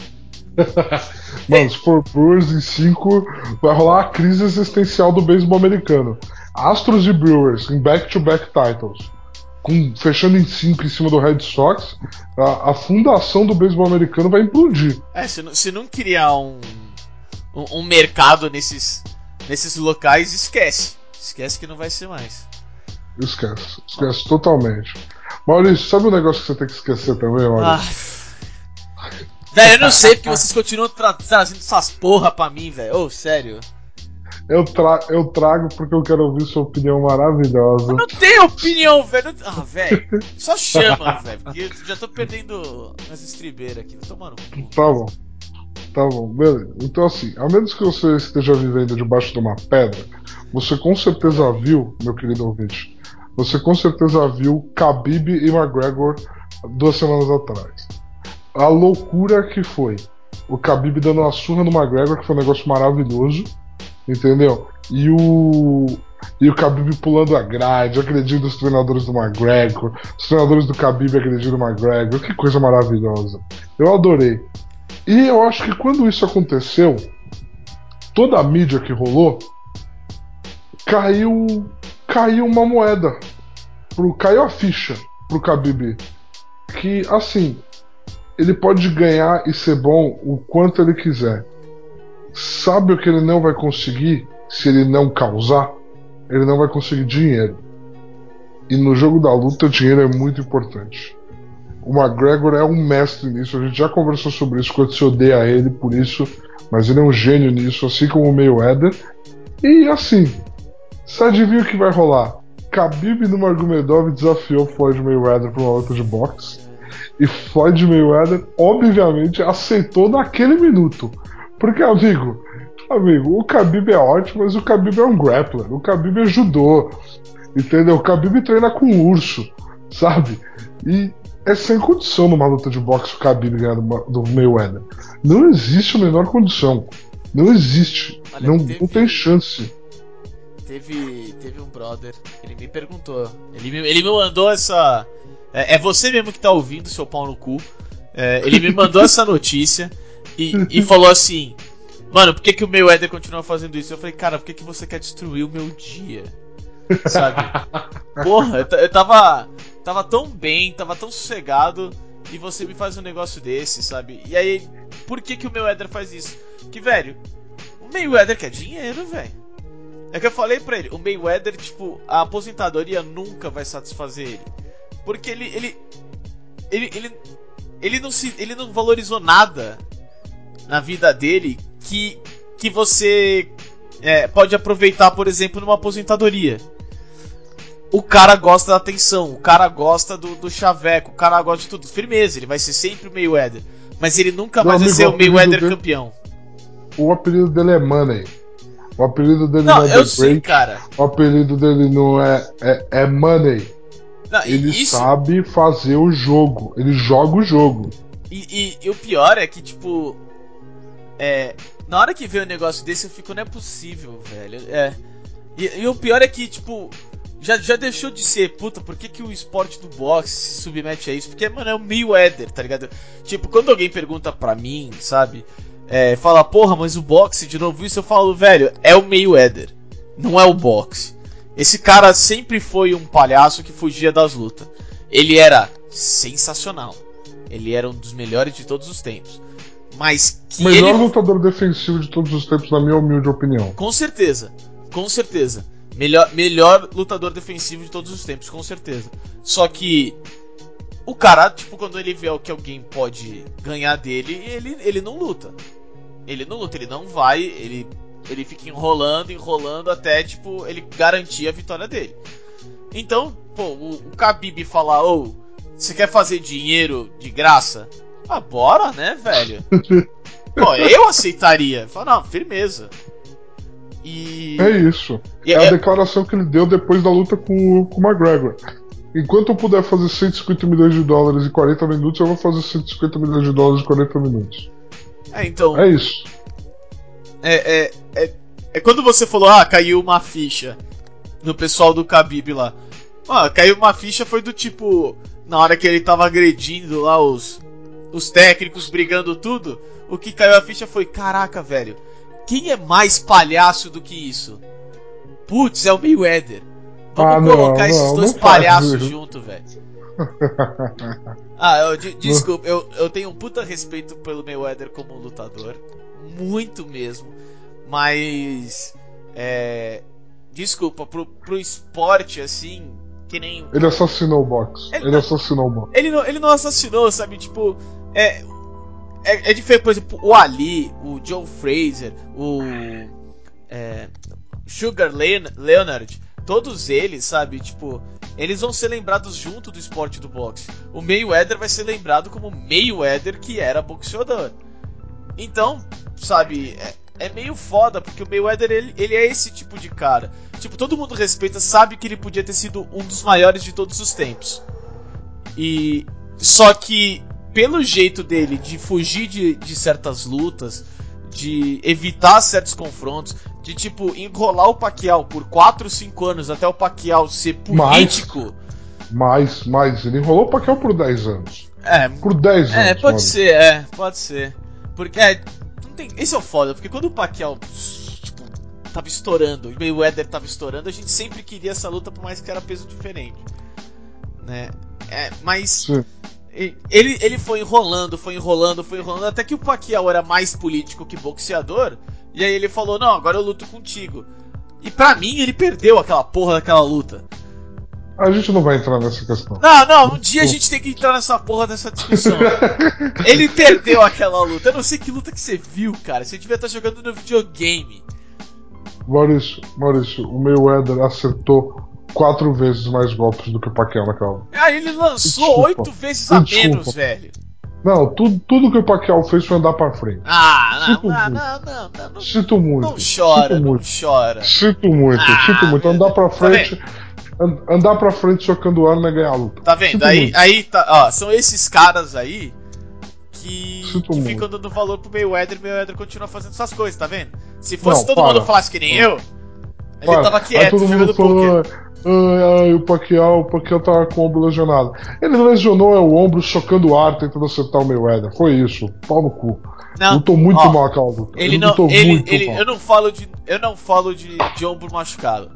(laughs) Mano, se for Brewers em 5, vai rolar a crise existencial do beisebol americano. Astros e Brewers em back-to-back titles. Com, fechando em 5 em cima do Red Sox, a, a fundação do beisebol americano vai implodir. É, se não, se não criar um, um, um mercado nesses, nesses locais, esquece. Esquece que não vai ser mais. Esquece. Esquece totalmente. Maurício, sabe um negócio que você tem que esquecer também, Maurício? Ah. Velho, eu não sei porque vocês continuam tra trazendo essas porra pra mim, velho. Ô, sério. Eu, tra eu trago porque eu quero ouvir sua opinião maravilhosa. Não tem opinião, velho. Ah, velho. Só chama, (laughs) velho. Porque eu já tô perdendo as estribeiras aqui. Tô tomando. um. Tá bom. Tá bom, beleza. Então assim, a menos que você esteja vivendo debaixo de uma pedra, você com certeza viu, meu querido ouvinte, você com certeza viu Khabib e McGregor duas semanas atrás. A loucura que foi. O Khabib dando uma surra no McGregor, que foi um negócio maravilhoso. Entendeu? E o. E o Khabib pulando a grade, agredindo os treinadores do McGregor, os treinadores do Khabib agredindo o McGregor, que coisa maravilhosa. Eu adorei. E eu acho que quando isso aconteceu, toda a mídia que rolou caiu caiu uma moeda pro caiu a ficha pro Khabib que assim ele pode ganhar e ser bom o quanto ele quiser sabe o que ele não vai conseguir se ele não causar ele não vai conseguir dinheiro e no jogo da luta dinheiro é muito importante o McGregor é um mestre nisso a gente já conversou sobre isso quando se odeia ele por isso mas ele é um gênio nisso, assim como o Mayweather. E assim, você adivinha o que vai rolar? Khabib Nurmagomedov desafiou Floyd Mayweather para uma luta de boxe. E Floyd Mayweather, obviamente, aceitou naquele minuto. Porque, amigo, amigo, o Khabib é ótimo, mas o Khabib é um grappler. O Khabib é judô. Entendeu? O Khabib treina com urso, sabe? E é sem condição numa luta de boxe o Khabib ganhar do Mayweather. Não existe a menor condição. Não existe. Olha, não, teve, não tem chance. Teve, teve um brother, ele me perguntou. Ele me, ele me mandou essa. É, é você mesmo que tá ouvindo, seu pau no cu. É, ele me mandou essa notícia (laughs) e, e (laughs) falou assim: Mano, por que, que o Mayweather continua fazendo isso? Eu falei, cara, por que, que você quer destruir o meu dia? Sabe? (laughs) Porra, eu, eu tava tava tão bem, tava tão sossegado e você me faz um negócio desse, sabe? E aí, por que que o Mayweather faz isso? Que, velho, o Mayweather quer dinheiro, velho. É que eu falei pra ele, o Mayweather, tipo, a aposentadoria nunca vai satisfazer ele. Porque ele, ele, ele, ele, ele não se, ele não valorizou nada na vida dele que, que você é, pode aproveitar, por exemplo, numa aposentadoria o cara gosta da atenção, o cara gosta do, do chaveco, o cara gosta de tudo. Firmeza, ele vai ser sempre o Mayweather. Mas ele nunca mais vai ser o Mayweather dele, campeão. O apelido dele é Money. O apelido dele não, não é eu sei, Great. cara. O apelido dele não é, é, é Money. Não, ele isso... sabe fazer o jogo. Ele joga o jogo. E, e, e, o pior é que, tipo. É, na hora que vê um negócio desse, eu fico, não é possível, velho. É. E, e o pior é que, tipo, já, já deixou de ser, puta, por que, que o esporte do boxe se submete a isso? Porque, mano, é o Mayweather, tá ligado? Tipo, quando alguém pergunta pra mim, sabe? É, fala, porra, mas o boxe, de novo isso, eu falo, velho, é o Mayweather, não é o boxe. Esse cara sempre foi um palhaço que fugia das lutas. Ele era sensacional. Ele era um dos melhores de todos os tempos. Mas que. O melhor ele... lutador defensivo de todos os tempos, na minha humilde opinião. Com certeza. Com certeza. Melhor, melhor lutador defensivo de todos os tempos, com certeza. Só que o cara, tipo, quando ele vê o que alguém pode ganhar dele, ele, ele não luta. Ele não luta, ele não vai, ele, ele fica enrolando, enrolando até, tipo, ele garantir a vitória dele. Então, pô, o, o Khabib falar, ô, oh, você quer fazer dinheiro de graça? Ah, bora, né, velho? (laughs) pô, eu aceitaria. Fala, não, firmeza. E... É isso. E é, é a declaração que ele deu depois da luta com, com o McGregor. Enquanto eu puder fazer 150 milhões de dólares em 40 minutos, eu vou fazer 150 milhões de dólares em 40 minutos. É, então. É isso. É, é, é, é quando você falou, ah, caiu uma ficha no pessoal do Khabib lá. Ah, caiu uma ficha foi do tipo, na hora que ele tava agredindo lá os, os técnicos, brigando tudo, o que caiu a ficha foi, caraca, velho, quem é mais palhaço do que isso? Putz, é o Mayweather. Vamos ah, colocar não, esses não, dois não palhaços junto, velho. (laughs) ah, eu, de, desculpa, eu, eu tenho um puta respeito pelo Mayweather como lutador. Muito mesmo. Mas. É. Desculpa, pro, pro esporte assim. Que nem. Ele assassinou o box. Ele, ele assassinou o box. Ele não, ele não assassinou, sabe? Tipo. É, é, é, diferente, por exemplo, o Ali, o Joe Fraser, o é, Sugar Leonard, todos eles, sabe, tipo, eles vão ser lembrados junto do esporte do boxe. O Mayweather vai ser lembrado como Mayweather que era boxeador. Então, sabe, é, é meio foda, porque o Mayweather ele, ele é esse tipo de cara. Tipo, todo mundo respeita, sabe que ele podia ter sido um dos maiores de todos os tempos. E só que pelo jeito dele de fugir de, de certas lutas, de evitar certos confrontos, de tipo enrolar o Pacquiao por 4, 5 anos até o Pacquiao ser político. Mais, mais. Ele enrolou o Pacquiao por 10 anos. É, Por 10 anos. é, pode ser, é, pode ser. Porque é, não tem, esse é o foda, porque quando o Pacquiao tipo, tava estourando, e o Mayweather tava estourando, a gente sempre queria essa luta por mais que era peso diferente, né? É, mas Sim. Ele, ele foi enrolando, foi enrolando, foi enrolando, até que o Pacquiao era mais político que boxeador. E aí ele falou: Não, agora eu luto contigo. E pra mim, ele perdeu aquela porra daquela luta. A gente não vai entrar nessa questão. Não, não, um dia a gente tem que entrar nessa porra dessa discussão. (laughs) ele perdeu aquela luta. Eu não sei que luta que você viu, cara. Você devia estar jogando no videogame. Maurício, Maurício, o Mayweather acertou quatro vezes mais golpes do que o Pacquiao naquela luta. Aí ele lançou oito vezes a Desculpa. menos, velho. Não, tudo, tudo que o Pacquiao fez foi andar pra frente. Ah, não, não, não, não, não, Sinto muito. não chora, Sinto não chora. Sinto muito, Ah, sinto muito. Andar pra tá frente. an- andar pra frente socando arma é ganhar a luta. Tá vendo? Aí, aí tá, ó, são esses caras aí que, Sinto que muito. ficam dando valor pro Mayweather e o Mayweather continua fazendo essas coisas, tá vendo? Se fosse Não, todo para. mundo falasse que nem eu, ele Para. tava quieto, todo mundo jogando falou, poker. ai, ai, o Pacquiao, o Pacquiao tava com o ombro lesionado. Ele lesionou é, o ombro socando o ar, tentando acertar o Mayweather. Foi isso. Pau no cu. Não, Lutou muito ó, mal aquela luta. ele não, lutou ele, muito ele, mal. eu não falo de, eu não falo de, de ombro machucado,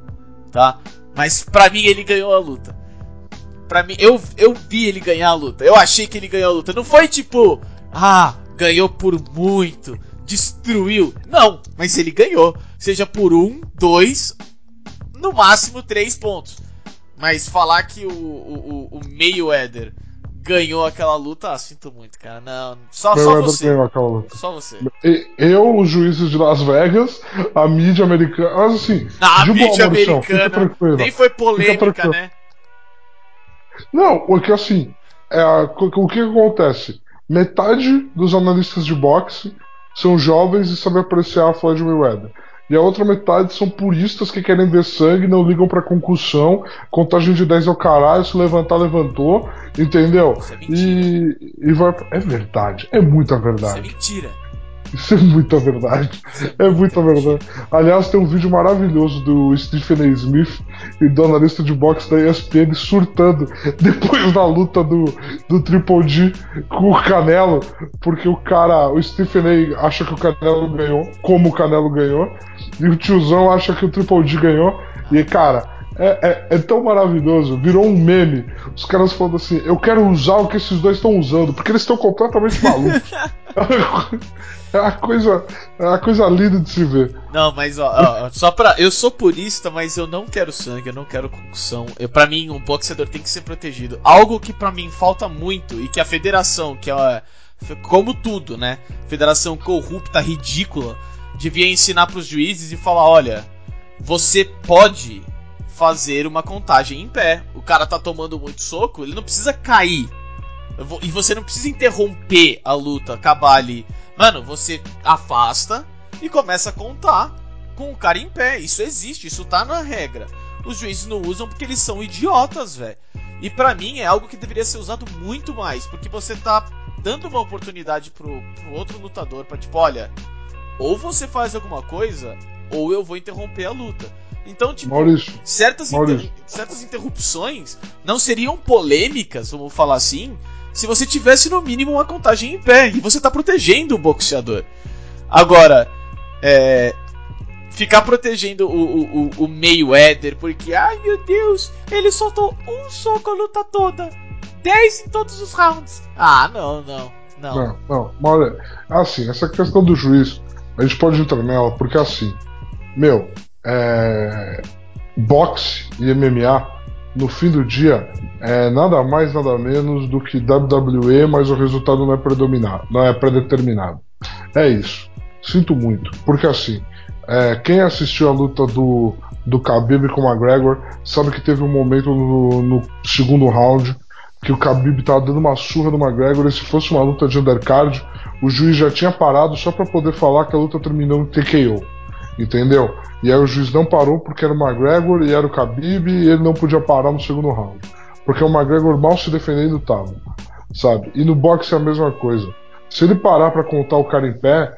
tá? Mas pra mim ele ganhou a luta. Pra mim, eu, eu vi ele ganhar a luta. Eu achei que ele ganhou a luta. Não foi tipo, ah, ganhou por muito, destruiu. Não, mas ele ganhou. Seja por um, dois, no máximo três pontos. Mas falar que o, o, o o Mayweather ganhou aquela luta, ah, sinto muito, cara. Não, só, só você. ganhou aquela luta. Só você. Eu, os juízes de Las Vegas, a mídia americana. Mas assim, Na de boa, mídia americana. tranquilo. Nem foi polêmica, né? Não, porque assim, é, a- o que acontece? Metade dos analistas de boxe são jovens e sabem apreciar a Floyd Mayweather. E a outra metade são puristas que querem ver sangue, não ligam pra concussão, contagem de 10 ao caralho, se levantar, levantou, entendeu? É. E, e vai. É verdade, é muita Isso é verdade. mentira. Isso (laughs) é muita verdade. É muita verdade. Aliás, tem um vídeo maravilhoso do Stephen A. Smith e do analista de boxe da ESPN surtando (laughs) depois da luta do, do Triple G com o Canelo, porque o cara, o Stephen A. acha que o Canelo ganhou, como o Canelo ganhou, e o tiozão acha que o Triple G ganhou, e cara. É, é- é tão maravilhoso, virou um meme. Os caras falando assim: eu quero usar o que esses dois estão usando, porque eles estão completamente malucos. (laughs) É uma coisa, é uma coisa linda de se ver. Não, mas ó, ó, só pra. Eu sou purista, mas eu não quero sangue, eu não quero concussão. Eu, pra mim, um boxeador tem que ser protegido. Algo que pra mim falta muito e que a federação, que é como tudo, né? Federação corrupta, ridícula, devia ensinar pros juízes e falar: olha, você pode fazer uma contagem em pé. O cara tá tomando muito soco, ele não precisa cair. Vou- E você não precisa interromper a luta, acabar ali. Mano, você afasta e começa a contar com o cara em pé. Isso existe, isso tá na regra. Os juízes não usam porque eles são idiotas, velho. E pra mim é algo que deveria ser usado muito mais, porque você tá dando uma oportunidade pro, pro outro lutador pra tipo, olha, ou você faz alguma coisa, ou eu vou interromper a luta. Então, tipo, Maurício, certas, Maurício. inter- certas interrupções não seriam polêmicas, vamos falar assim, se você tivesse no mínimo uma contagem em pé e você tá protegendo o boxeador. Agora, é, ficar protegendo o, o, o, Mayweather porque, ai meu Deus, ele soltou um soco a luta toda, 10 em todos os rounds. Ah, não, não, não. não, não, olha, assim, essa questão do juiz, a gente pode entrar nela, porque assim, meu, é, boxe e MMA, no fim do dia, é nada mais, nada menos do que WWE, mas o resultado não é predominado, não é predeterminado. É isso. Sinto muito, porque assim, é, quem assistiu a luta do, do Khabib com o McGregor sabe que teve um momento no, no segundo round que o Khabib tava dando uma surra no McGregor e se fosse uma luta de undercard, o juiz já tinha parado só para poder falar que a luta terminou em TKO. Entendeu? E aí o juiz não parou porque era o McGregor e era o Khabib e ele não podia parar no segundo round. Porque o McGregor mal se defendendo tava. Sabe? E no boxe é a mesma coisa. Se ele parar para contar o cara em pé,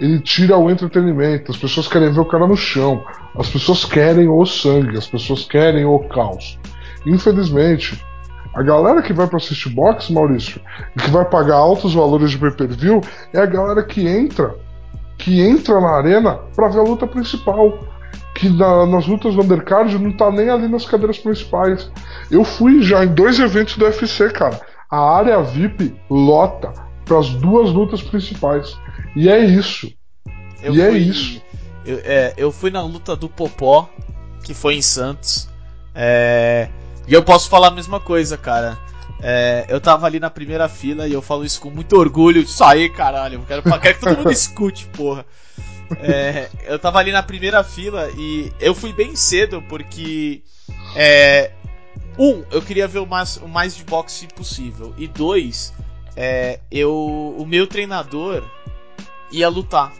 ele tira o entretenimento. As pessoas querem ver o cara no chão. As pessoas querem o sangue. As pessoas querem o caos. Infelizmente, a galera que vai para assistir boxe, Maurício, e que vai pagar altos valores de pay-per-view, é a galera que entra, que entra na arena para ver a luta principal. Que na, nas lutas do undercard não tá nem ali nas cadeiras principais. Eu fui já em dois eventos do UFC, cara. A área VIP lota para as duas lutas principais. E é isso. Eu e é fui- isso. Eu, é, eu fui na luta do Popó, que foi em Santos. É, e eu posso falar a mesma coisa, cara. É, eu tava ali na primeira fila e eu falo isso com muito orgulho. Isso aí, caralho. Eu quero, quero que todo mundo (laughs) escute, porra. É, eu tava ali na primeira fila e eu fui bem cedo porque. é, um, eu queria ver o mais, o mais de boxe possível. E dois, é, eu, o meu treinador ia lutar.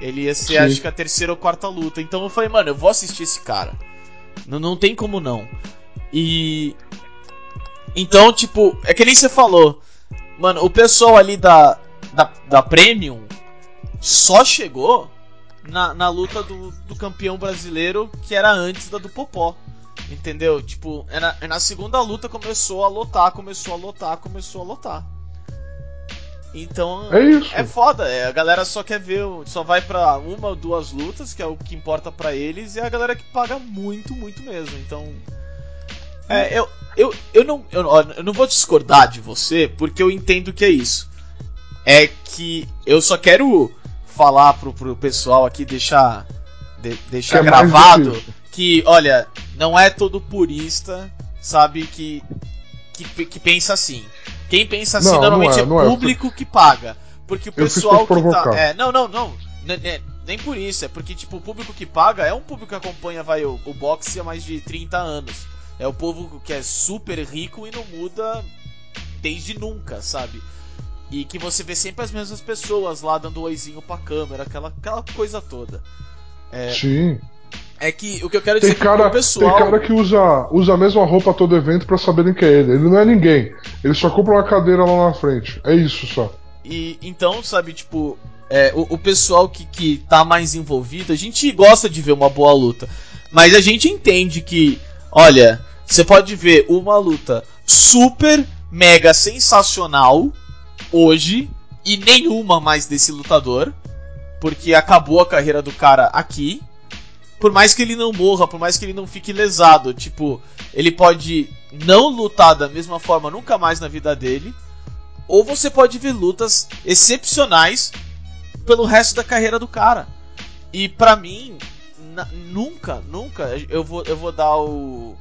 Ele ia ser, Sim. acho que a terceira ou quarta luta. Então eu falei, mano, eu vou assistir esse cara. Não, não tem como não. E. Então, tipo, é que nem você falou. Mano, o pessoal ali da, da, da Premium só chegou na, na luta do, do campeão brasileiro que era antes da do Popó. Entendeu? Tipo, é na, é na segunda luta começou a lotar, começou a lotar, começou a lotar. Então. É isso. É foda, é, a galera só quer ver, só vai pra uma ou duas lutas, que é o que importa pra eles, e é a galera que paga muito, muito mesmo. Então. É, eu, eu, eu, não, eu, eu não vou discordar de você, porque eu entendo que é isso. É que eu só quero falar pro, pro pessoal aqui, deixar, de- deixar Que é gravado, difícil. que, olha, não é todo purista, sabe, que, que, que pensa assim. Quem pensa assim Não, não normalmente é, é, não é. público que paga. Porque o pessoal que tá. É, não, não, não. Ne- ne- Nem por isso, é porque, tipo, o público que paga é um público que acompanha vai, o, o boxe há mais de 30 anos. É o povo que é super rico e não muda desde nunca, sabe? E que você vê sempre as mesmas pessoas lá dando oizinho pra câmera, aquela, aquela coisa toda. Sim. É que o que eu quero Tem dizer cara, pro pessoal. tem cara que usa, usa a mesma roupa todo evento pra saberem que é ele. Ele não é ninguém. Ele só compra uma cadeira lá na frente. É isso só. E então, sabe, tipo, é, o, o pessoal que, que tá mais envolvido, a gente gosta de ver uma boa luta. Mas a gente entende que, olha, você pode ver uma luta super, mega sensacional hoje e nenhuma mais desse lutador. Porque acabou a carreira do cara aqui. Por mais que ele não morra, por mais que ele não fique lesado, tipo, ele pode não lutar da mesma forma nunca mais na vida dele ou você pode ver lutas excepcionais pelo resto da carreira do cara. E pra mim, na- nunca, nunca eu vou, eu vou dar o,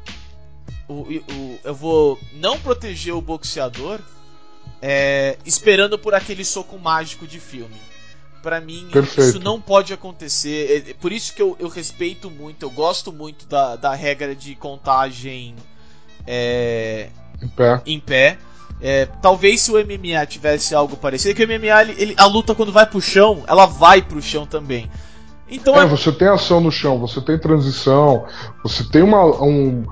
o, o- eu vou não proteger o boxeador é, esperando por aquele soco mágico de filme. Pra mim, Perfeito. isso não pode acontecer. É- é por isso que eu, eu respeito muito, eu gosto muito da, da regra de contagem é, Em pé. em pé. É, talvez se o MMA tivesse algo parecido, que o MMA, ele, ele- a luta quando vai pro chão, ela vai pro chão também. Então É, é, você tem ação no chão, você tem transição, você tem uma. Um,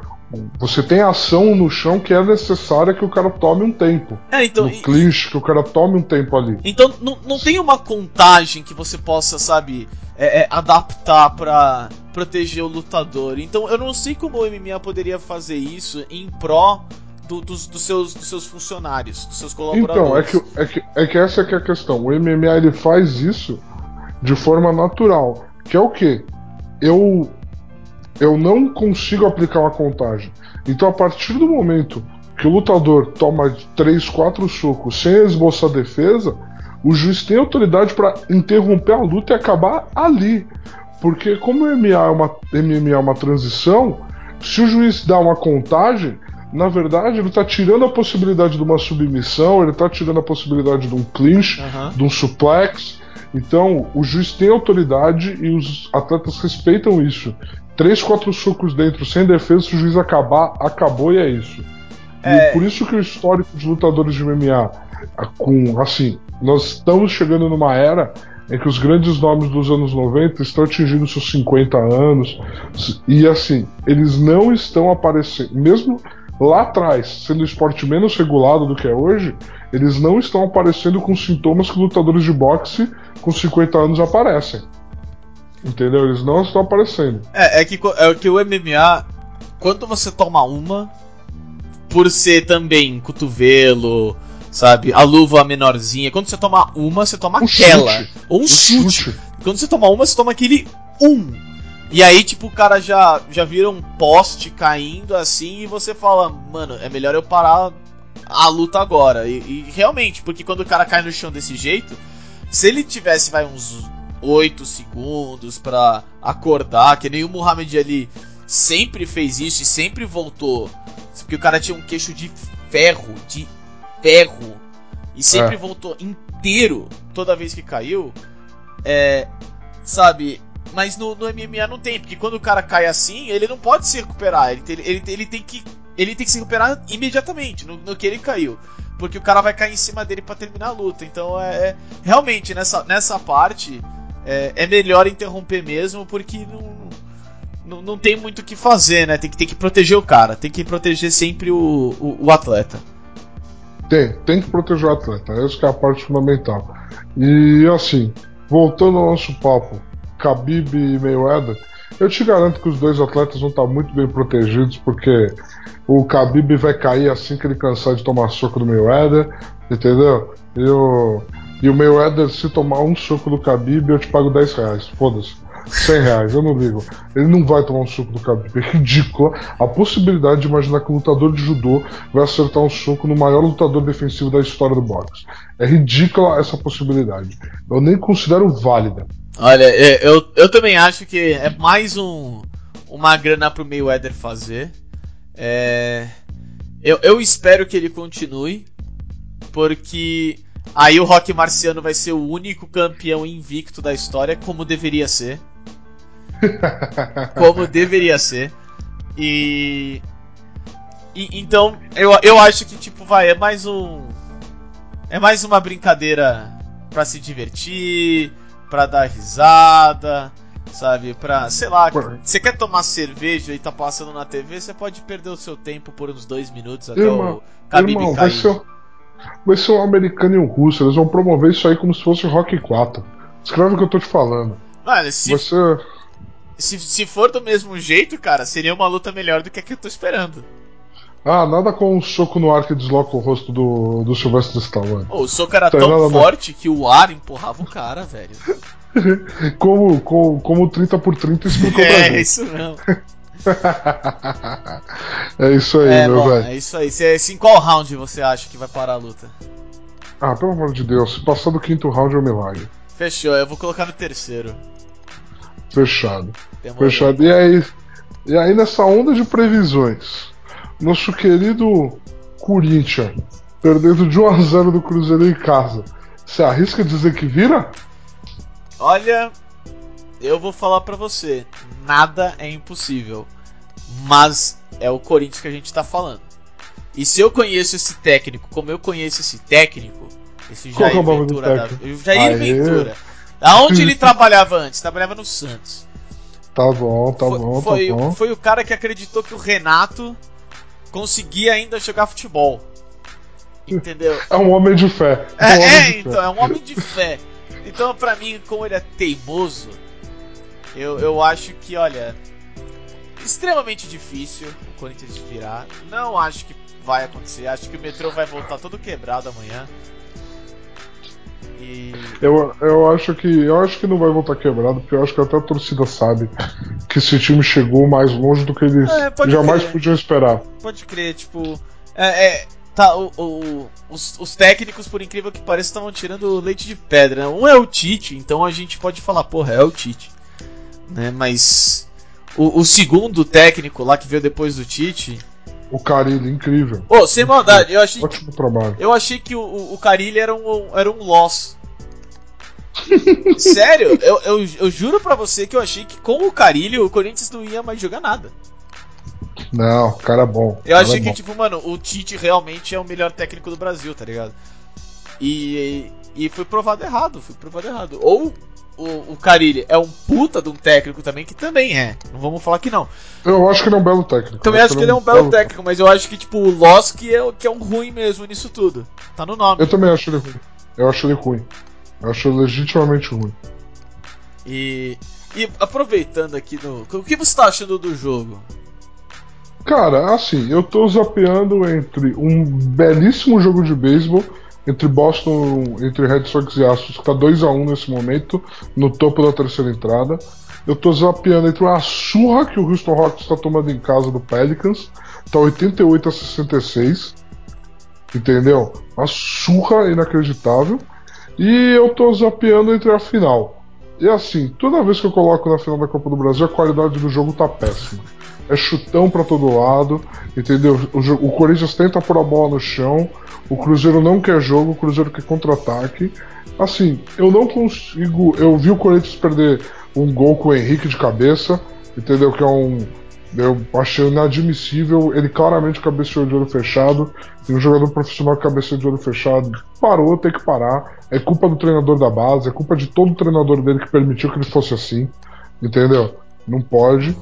você tem ação no chão que é necessária que o cara tome um tempo. é, então, no e- clinch, que o cara tome um tempo ali. então não, não tem uma contagem que você possa, sabe, é, é, adaptar pra proteger o lutador. Então eu não sei como o MMA poderia fazer isso em pró do- dos, dos seus, dos seus funcionários, dos seus Então, é colaboradores. que, é, que, é que essa que é a questão. O MMA ele faz isso de forma natural. Que é o quê? Eu, eu não consigo aplicar uma contagem. Então, a partir do momento que o lutador toma 3, 4 socos sem esboçar defesa, o juiz tem autoridade para interromper a luta e acabar ali. Porque como MMA é uma, MMA é uma transição, se o juiz dá uma contagem, na verdade ele está tirando a possibilidade de uma submissão, ele está tirando a possibilidade de um clinch, Aham. de um suplex. Então, o juiz tem autoridade e os atletas respeitam isso. Três, quatro socos dentro sem defesa, se o juiz acabar, acabou e é isso. É. E por isso que o histórico de lutadores de MMA, com assim, nós estamos chegando numa era em que os grandes nomes dos anos 90 estão atingindo seus 50 anos e assim, eles não estão aparecendo, mesmo lá atrás, sendo o esporte menos regulado do que é hoje, eles não estão aparecendo com sintomas que lutadores de boxe com 50 anos aparecem. Entendeu? Eles não estão aparecendo. É, é que, é que o MMA, quando você toma uma, por ser também cotovelo, sabe, a luva menorzinha, quando você toma uma, você toma Um aquela. chute. Ou um Um chute. chute. Quando você toma uma, você toma aquele um. E aí, tipo, o cara já, já vira um poste caindo assim e você fala, mano, é melhor eu parar a luta agora. E, e realmente, porque quando o cara cai no chão desse jeito, se ele tivesse, vai, uns 8 segundos pra acordar, que nem o Muhammad Ali sempre fez isso e sempre voltou. Porque o cara tinha um queixo de ferro, de ferro. E sempre É. voltou inteiro toda vez que caiu. É. Sabe? Mas no, no MMA não tem, porque quando o cara cai assim, ele não pode se recuperar. Ele, tem- ele, ele tem que. Ele tem que se recuperar imediatamente, no, no que ele caiu. Porque o cara vai cair em cima dele pra terminar a luta. Então é. é- realmente, nessa, nessa parte, é, é melhor interromper mesmo, porque não, não, não tem muito o que fazer, né? Tem que, tem que proteger o cara, tem que proteger sempre o, o, o atleta. Tem, tem que proteger o atleta, essa é a parte fundamental. E assim, voltando ao nosso papo, Khabib e Mayweather, eu te garanto que os dois atletas vão estar muito bem protegidos, porque o Khabib vai cair assim que ele cansar de tomar soco do Mayweather, entendeu? E o, e o Mayweather, se tomar um soco do Khabib, eu te pago 10 reais, foda-se. 100 reais, eu não ligo. Ele não vai tomar um soco do Khabib. (laughs) É ridícula a possibilidade de imaginar que um lutador de judô vai acertar um soco no maior lutador defensivo da história do boxe. É ridícula essa possibilidade. Eu nem considero válida. Olha, é, eu, eu também acho que é mais um, uma grana pro Mayweather fazer. É, eu, eu espero que ele continue, porque aí o Rock Marciano vai ser o único campeão invicto da história, como deveria ser. como deveria ser. E, e então eu, eu acho que tipo vai é mais um é mais uma brincadeira pra se divertir, pra dar risada, sabe? Pra, sei lá, você quer tomar cerveja e tá passando na TV, você pode perder o seu tempo por uns dois minutos até Irmão, o Khabib Irmão, vai cair. ser, vai ser um americano e um russo. Eles vão promover isso aí como se fosse Rock 4. Escreve o que eu tô te falando. Mano, se, se, se for do mesmo jeito, cara, seria uma luta melhor do que a que eu tô esperando. Ah, nada com um soco no ar que desloca o rosto do, do Sylvester Stallone. Pô, o soco era tão forte que o ar empurrava o cara, velho. (laughs) Como, como, como 30 por 30 explicou pra É, isso não. (laughs) é isso aí, É, meu velho. é isso aí. Cê, se em qual round você acha que vai parar a luta? Ah, pelo amor de Deus, se passar do quinto round é um milagre. Fechou, eu vou colocar no terceiro. Fechado. Demorou. Fechado. E aí, e aí, nessa onda de previsões, nosso querido Corinthians, perdendo de 1x0 do Cruzeiro em casa, você arrisca dizer que vira? Olha, eu vou falar pra você, nada é impossível, mas é o Corinthians que a gente tá falando. E se eu conheço esse técnico, como eu conheço esse técnico, esse é Jair do Ventura, da, Jair Aê. Ventura. Aonde ele trabalhava antes? Trabalhava no Santos. Tá bom, tá foi, bom, foi, tá bom. foi o cara que acreditou que o Renato conseguia ainda jogar futebol. Entendeu? É um homem de fé. É, um homem é, de fé. então, é um homem de fé. Então, pra mim, como ele é teimoso, eu, eu acho que, olha, extremamente difícil o Corinthians virar. Não acho que vai acontecer. Acho que o metrô vai voltar todo quebrado amanhã. E. Eu, eu acho que eu acho que não vai voltar quebrado, porque eu acho que até a torcida sabe que esse time chegou mais longe do que eles É, jamais crer. podiam esperar. Pode crer, tipo. É, é, tá, o, o- os, os técnicos, por incrível que pareça, estavam tirando leite de pedra. né? Um é o Tite, então a gente pode falar, porra, é o Tite. Né? Mas o, o segundo técnico lá que veio depois do Tite. O Carilho, incrível. Pô, sem maldade, eu achei, Ótimo trabalho. eu achei que o, o, Carilli era um, era um loss. (laughs) Sério, eu, eu, eu juro pra você que eu achei que com o Carilli o Corinthians não ia mais jogar nada. Não, cara é bom. Eu cara achei é que, bom. tipo, mano, o Tite realmente é o melhor técnico do Brasil, tá ligado? E, e foi provado errado, foi provado errado. Ou o, o Carilli é um puta de um técnico também, que também é. Não vamos falar que não. Eu acho que ele é um belo técnico. Também acho que ele é um belo técnico, mas eu acho que, tipo, o que é, que é um ruim mesmo nisso tudo. Tá no nome. Eu também acho ele ruim. Eu acho ele ruim. Eu acho ele legitimamente ruim. E, e aproveitando aqui no. O que você tá achando do jogo? Cara, assim, eu tô zapeando entre um belíssimo jogo de beisebol entre Boston, entre Red Sox e Astros, que tá 2x1 nesse momento, no topo da terceira entrada. Eu tô zapeando entre uma surra que o Houston Rockets está tomando em casa do Pelicans, tá 88 a 66. Entendeu? Uma surra inacreditável. E eu tô zapeando entre a final. E assim, toda vez que eu coloco na final da Copa do Brasil, a qualidade do jogo tá péssima. É chutão para todo lado, entendeu? O, o Corinthians tenta pôr a bola no chão, o Cruzeiro não quer jogo, o Cruzeiro quer contra-ataque. Assim, eu não consigo. Eu vi o Corinthians perder um gol com o Henrique de cabeça, entendeu? Que é um. Eu achei inadmissível. Ele claramente cabeceou de olho fechado. E um jogador profissional que cabeceou de olho fechado parou, tem que parar. É culpa do treinador da base, é culpa de todo o treinador dele que permitiu que ele fosse assim. Entendeu? Não pode.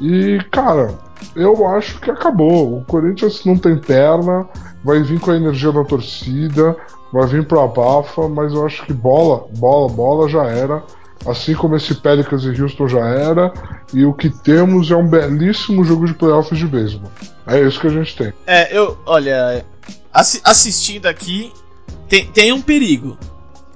E, cara, eu acho que acabou. O Corinthians não tem perna, vai vir com a energia da torcida, vai vir pro abafa, mas eu acho que bola, bola, bola já era. Assim como esse Pelicans e Houston já era, e o que temos é um belíssimo jogo de playoffs de beisebol. É isso que a gente tem. É, eu, olha, assi assistindo aqui, tem, tem um perigo.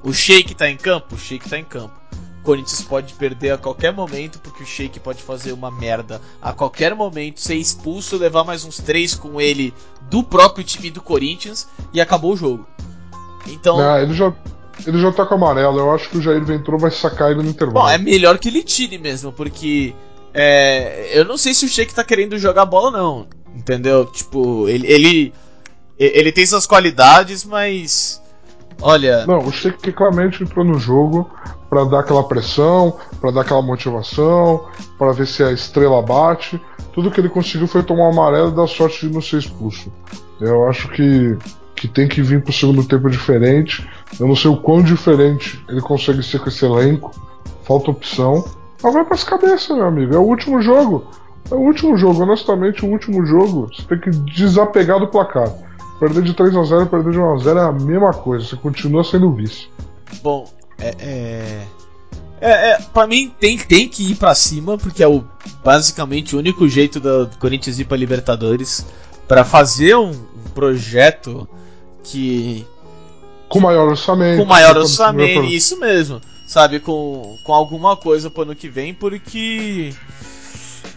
O Sheik tá em campo? O Sheik tá em campo. O Corinthians pode perder a qualquer momento, porque o Sheik pode fazer uma merda a qualquer momento, ser expulso, levar mais uns três com ele do próprio time do Corinthians e acabou o jogo. Então. Não, ele já, ele já tá com amarelo. Eu acho que o Jair Ventura vai sacar ele no intervalo. Bom, é melhor que ele tire mesmo, porque. É, eu não sei se o Sheik tá querendo jogar bola, não. Entendeu? Tipo, ele, ele, ele tem suas qualidades, mas. Olha. Não, o Sheik claramente entrou no jogo para dar aquela pressão, para dar aquela motivação, para ver se a estrela bate. Tudo que ele conseguiu foi tomar um amarelo e dar sorte de não ser expulso. Eu acho que, que tem que vir pro segundo tempo diferente. Eu não sei o quão diferente ele consegue ser com esse elenco. Falta opção. Mas vai pras cabeças, meu amigo. É o último jogo. É o último jogo, honestamente, o último jogo. Você tem que desapegar do placar. Perder de 3 a 0 perder de 1 a 0 é a mesma coisa, você continua sendo vice. Bom, é. é... É, é, pra mim tem, tem que ir para cima, porque é o, basicamente o único jeito do Corinthians ir pra Libertadores para fazer um, projeto que. Com maior orçamento. Com maior orçamento, isso mesmo. Sabe, com, com alguma coisa pro ano que vem, porque.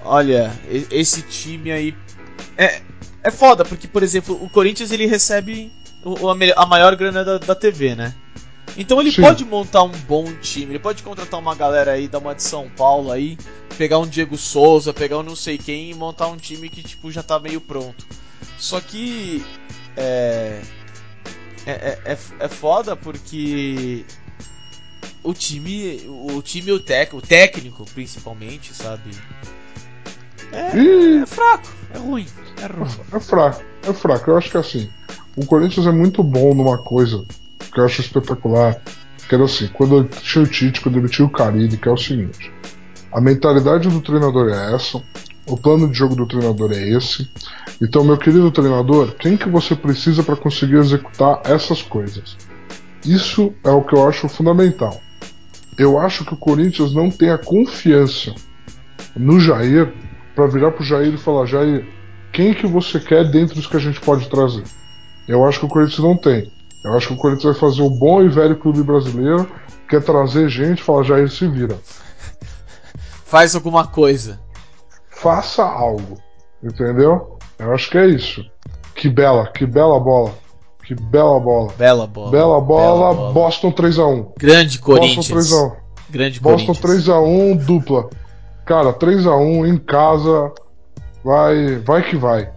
Olha, esse time aí. É, é foda, porque, por exemplo, o Corinthians ele recebe a maior grana da, da TV, né? Então ele Sim. pode montar um bom time, ele pode contratar uma galera aí, dar uma de São Paulo aí, pegar um Diego Souza, pegar um não sei quem e montar um time que tipo já tá meio pronto. Só que é é, é, é, é foda porque o time, o time o, tec, o técnico principalmente, sabe? É, é, fraco, é ruim, é ruim. É fraco, é fraco. Eu acho que assim, o Corinthians é muito bom numa coisa que eu acho espetacular, que era assim, quando eu tinha o Tite, quando eu tinha o Carille, que é o seguinte, a mentalidade do treinador é essa, o plano de jogo do treinador é esse. Então, meu querido treinador, quem que você precisa para conseguir executar essas coisas? Isso é o que eu acho fundamental. Eu acho que o Corinthians não tem a confiança no Jair para virar pro Jair e falar: Jair, quem que você quer dentro dos que a gente pode trazer? Eu acho que o Corinthians não tem. Eu acho que o Corinthians vai fazer o bom e velho clube brasileiro, que é trazer gente falar, Jair se vira. Faz alguma coisa. Faça algo. Entendeu? Eu acho que é isso. Que bela, que bela bola. Que bela bola. Bela bola. Bela bola, bela bola. Boston 3x1. Grande Corinthians. Boston 3x1. Grande Boston 3x1, dupla. Cara, 3x1 em casa. Vai, vai que vai.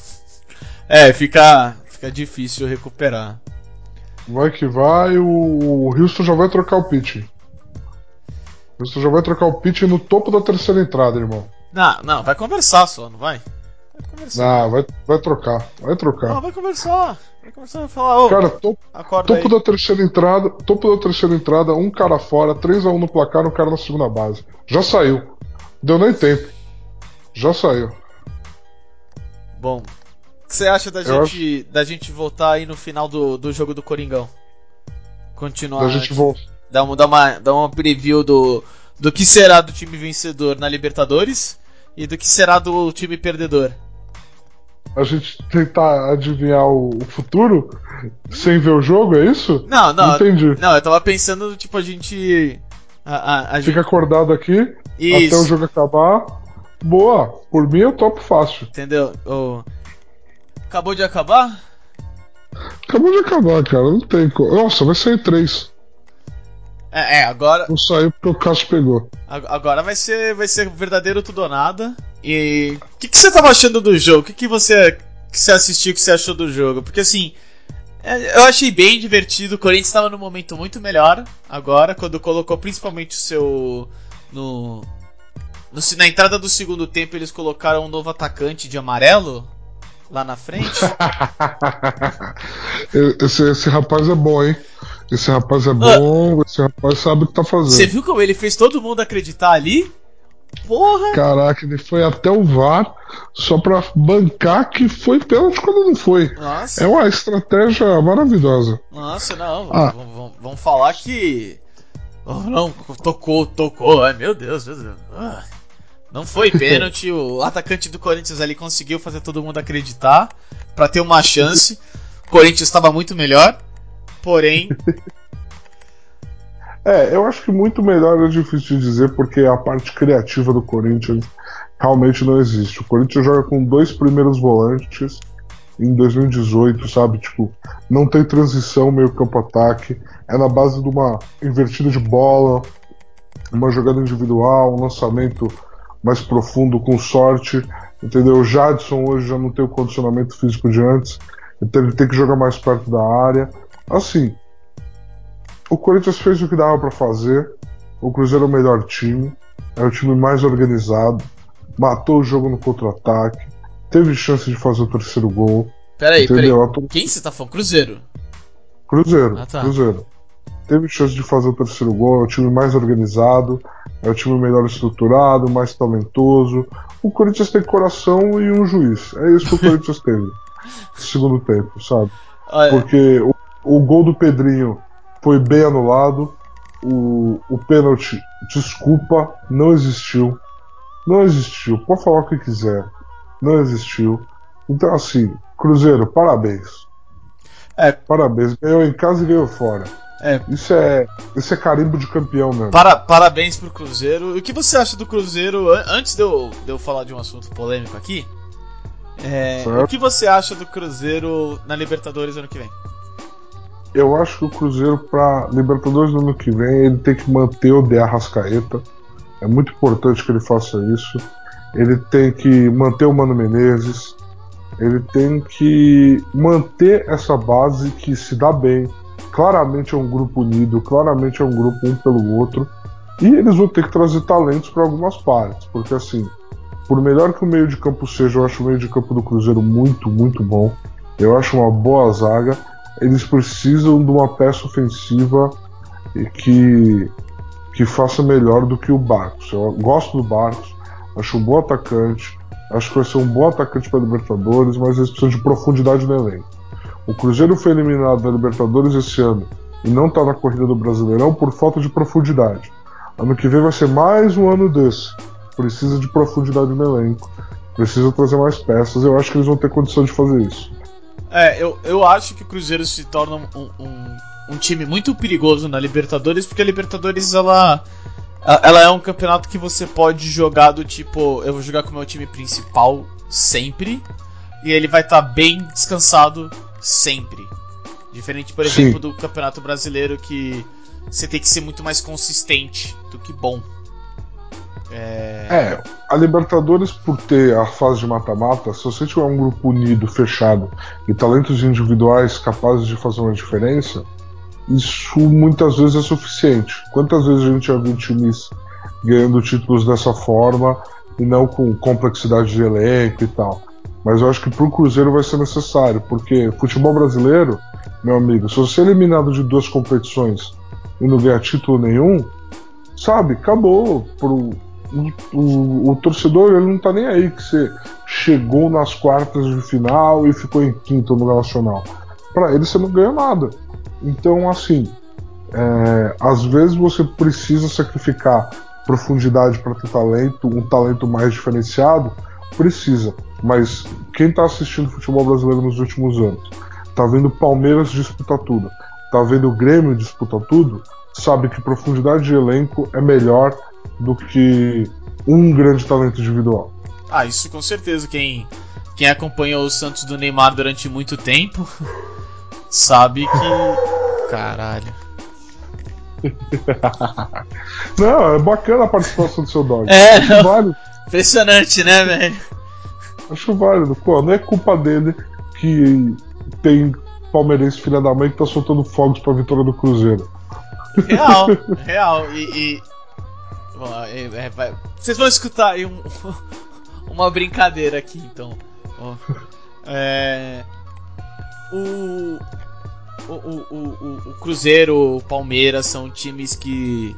(laughs) é, fica, fica difícil recuperar. Vai que vai, o Houston já vai trocar o pitch. O Houston já vai trocar o pitch no topo da terceira entrada, irmão. Não, não, vai conversar só, não vai? Vai conversar. Ah, vai, vai trocar, vai trocar. Ah, vai conversar. Vai conversar, vai falar, ô, Cara, to- acorda topo da terceira entrada, topo da terceira entrada, um cara fora, 3x1 no placar, um cara na segunda base. Já saiu. Deu nem tempo. Já saiu. Bom, o que você acha da Eu gente, da gente voltar aí no final do, do jogo do Coringão? Continuar. A gente volta. Dar uma, dar uma, dar uma preview do, do que será do time vencedor na Libertadores e do que será do time perdedor. A gente tentar adivinhar o, futuro sem ver o jogo, é isso? Não, não. Entendi. Não, eu tava pensando, tipo, a gente. A, a, a gente Fica acordado aqui isso, até o jogo acabar. Boa, por mim eu topo fácil. entendeu? O- Acabou de acabar? Acabou de acabar, cara. Não tem como. Nossa, vai sair três. É, é, agora, Não saiu porque o Cássio pegou. ag- agora vai ser vai ser verdadeiro tudo ou nada. E o que, que você tava achando do jogo? O que, que você que você assistiu, que você achou do jogo? Porque assim, é, eu achei bem divertido. O Corinthians estava num momento muito melhor agora, quando colocou principalmente o seu no, no na entrada do segundo tempo eles colocaram um novo atacante de amarelo lá na frente. (laughs) esse, esse rapaz é bom, hein? Esse rapaz é bom, esse rapaz sabe o que tá Você fazendo. viu como ele fez todo mundo acreditar ali? Porra! Caraca, ele foi até o VAR só pra bancar que foi pênalti quando não foi. Nossa, É uma estratégia maravilhosa. nossa, não. Ah. Vamos, falar que. Oh, não, tocou, tocou. Ai, meu Deus, meu Deus. Ah. Não foi (laughs) pênalti. o atacante do Corinthians ali conseguiu fazer todo mundo acreditar pra ter uma chance. O Corinthians estava muito melhor. Porém, É, eu acho que muito melhor é difícil de dizer porque a parte criativa do Corinthians realmente não existe. O Corinthians joga com dois primeiros volantes em 2018, sabe? Tipo, não tem transição meio campo ataque, é na base de uma invertida de bola, uma jogada individual, um lançamento mais profundo com sorte, entendeu? O Jadson hoje já não tem o condicionamento físico de antes, então ele tem que jogar mais perto da área. Assim, o Corinthians fez o que dava pra fazer. O Cruzeiro é o melhor time, é o time mais organizado, matou o jogo no contra-ataque, teve chance de fazer o terceiro gol, peraí, peraí. entendeu? A tor- Quem você tá falando? Cruzeiro. Cruzeiro, Ah, tá. Cruzeiro. Teve chance de fazer o terceiro gol, é o time mais organizado, é o time melhor estruturado, mais talentoso. O Corinthians tem coração e um juiz. É isso que o (laughs) Corinthians teve no segundo tempo, sabe? Olha, Porque o, o gol do Pedrinho foi bem anulado. O, o pênalti, desculpa, não existiu. Não existiu. Pode falar o que quiser. Não existiu. Então, assim, Cruzeiro, parabéns. É. Parabéns. Ganhou em casa e ganhou fora. É. Isso é, isso é carimbo de campeão mesmo. Para, parabéns pro Cruzeiro. O que você acha do Cruzeiro? an- Antes de eu, de eu falar de um assunto polêmico aqui, é, o que você acha do Cruzeiro na Libertadores ano que vem? Eu acho que o Cruzeiro, pra Libertadores do ano que vem, ele tem que manter o De Arrascaeta. É muito importante que ele faça isso. Ele tem que manter o Mano Menezes. Ele tem que manter essa base que se dá bem. Claramente é um grupo unido, claramente é um grupo um pelo outro. E eles vão ter que trazer talentos para algumas partes, porque assim, por melhor que o meio de campo seja, eu acho o meio de campo do Cruzeiro muito, muito bom. Eu acho uma boa zaga eles precisam de uma peça ofensiva que, que faça melhor do que o Barcos. Eu gosto do Barcos, acho um bom atacante, acho que vai ser um bom atacante para Libertadores, mas eles precisam de profundidade no elenco. O Cruzeiro foi eliminado da Libertadores esse ano e não está na corrida do Brasileirão por falta de profundidade. Ano que vem vai ser mais um ano desse. Precisa de profundidade no elenco, precisa trazer mais peças. Eu acho que eles vão ter condição de fazer isso. É, eu, eu acho que o Cruzeiro se torna um, um, um time muito perigoso na Libertadores, porque a Libertadores ela, ela é um campeonato que você pode jogar do tipo, eu vou jogar com o meu time principal sempre, e ele vai estar bem descansado sempre. Diferente, por Sim. exemplo, do Campeonato Brasileiro que você tem que ser muito mais consistente do que bom. É, É, a Libertadores, por ter a fase de mata-mata, se você tiver um grupo unido, fechado e talentos individuais capazes de fazer uma diferença, isso muitas vezes é suficiente. Quantas vezes a gente já viu times ganhando títulos dessa forma e não com complexidade de elenco e tal? Mas eu acho que pro Cruzeiro vai ser necessário, porque futebol brasileiro, meu amigo, se você é eliminado de duas competições e não ganhar título nenhum, sabe, acabou. Pro, o, o, o, torcedor ele não tá nem aí que você chegou nas quartas de final e ficou em quinto no Nacional. Para ele você não ganha nada. Então, assim, é, às vezes você precisa sacrificar profundidade para ter talento, um talento mais diferenciado, precisa. Mas quem está assistindo futebol brasileiro nos últimos anos, tá vendo Palmeiras disputar tudo, tá vendo o Grêmio disputar tudo, sabe que profundidade de elenco é melhor do que um grande talento individual. Ah, isso com certeza. Quem, quem acompanhou o Santos do Neymar durante muito tempo (laughs) sabe que. Caralho. (laughs) Não, é bacana a participação do seu dog. É, Acho válido. impressionante, né, velho? Acho válido. Pô, não é culpa dele que tem palmeirense filha da mãe que tá soltando fogos pra vitória do Cruzeiro. Real, (laughs) real. E. Vocês vão escutar aí um, (laughs) uma brincadeira aqui, então. É... O... O, o, o, Cruzeiro, o Palmeiras são times que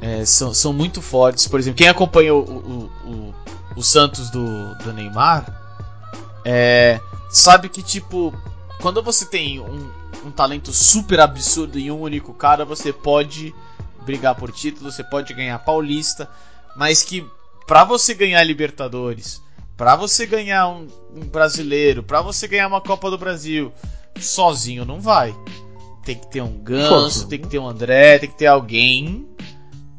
é, são, são muito fortes. Por exemplo, quem acompanhou o, o, o, Santos do, do Neymar é, sabe que, tipo, quando você tem um, um talento super absurdo em um único cara, você pode brigar por título, você pode ganhar Paulista, mas que para você ganhar Libertadores, para você ganhar um, um brasileiro, para você ganhar uma Copa do Brasil, sozinho não vai. Tem que ter um Ganso, tem que ter um André, tem que ter alguém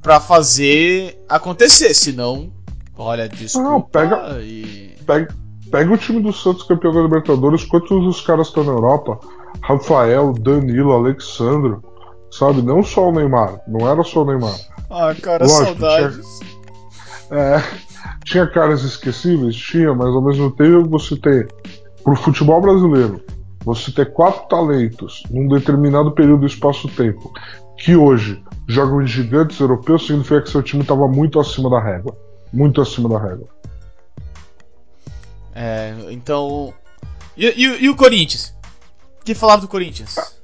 para fazer acontecer, senão, olha, desculpa não, pega, e... pega, pega o time do Santos campeão da Libertadores, quantos os caras estão na Europa? Rafael, Danilo, Alexandro, sabe? Não só o Neymar, não era só o Neymar. Ah, cara, Lógico, saudades. Tinha, é, tinha caras esquecíveis? Tinha, mas ao mesmo tempo você tem, pro futebol brasileiro, você ter quatro talentos num determinado período de espaço-tempo, que hoje jogam em gigantes europeus, significa que seu time estava muito acima da régua. Muito acima da régua. É, então. E, e, e o Corinthians? que falar do Corinthians?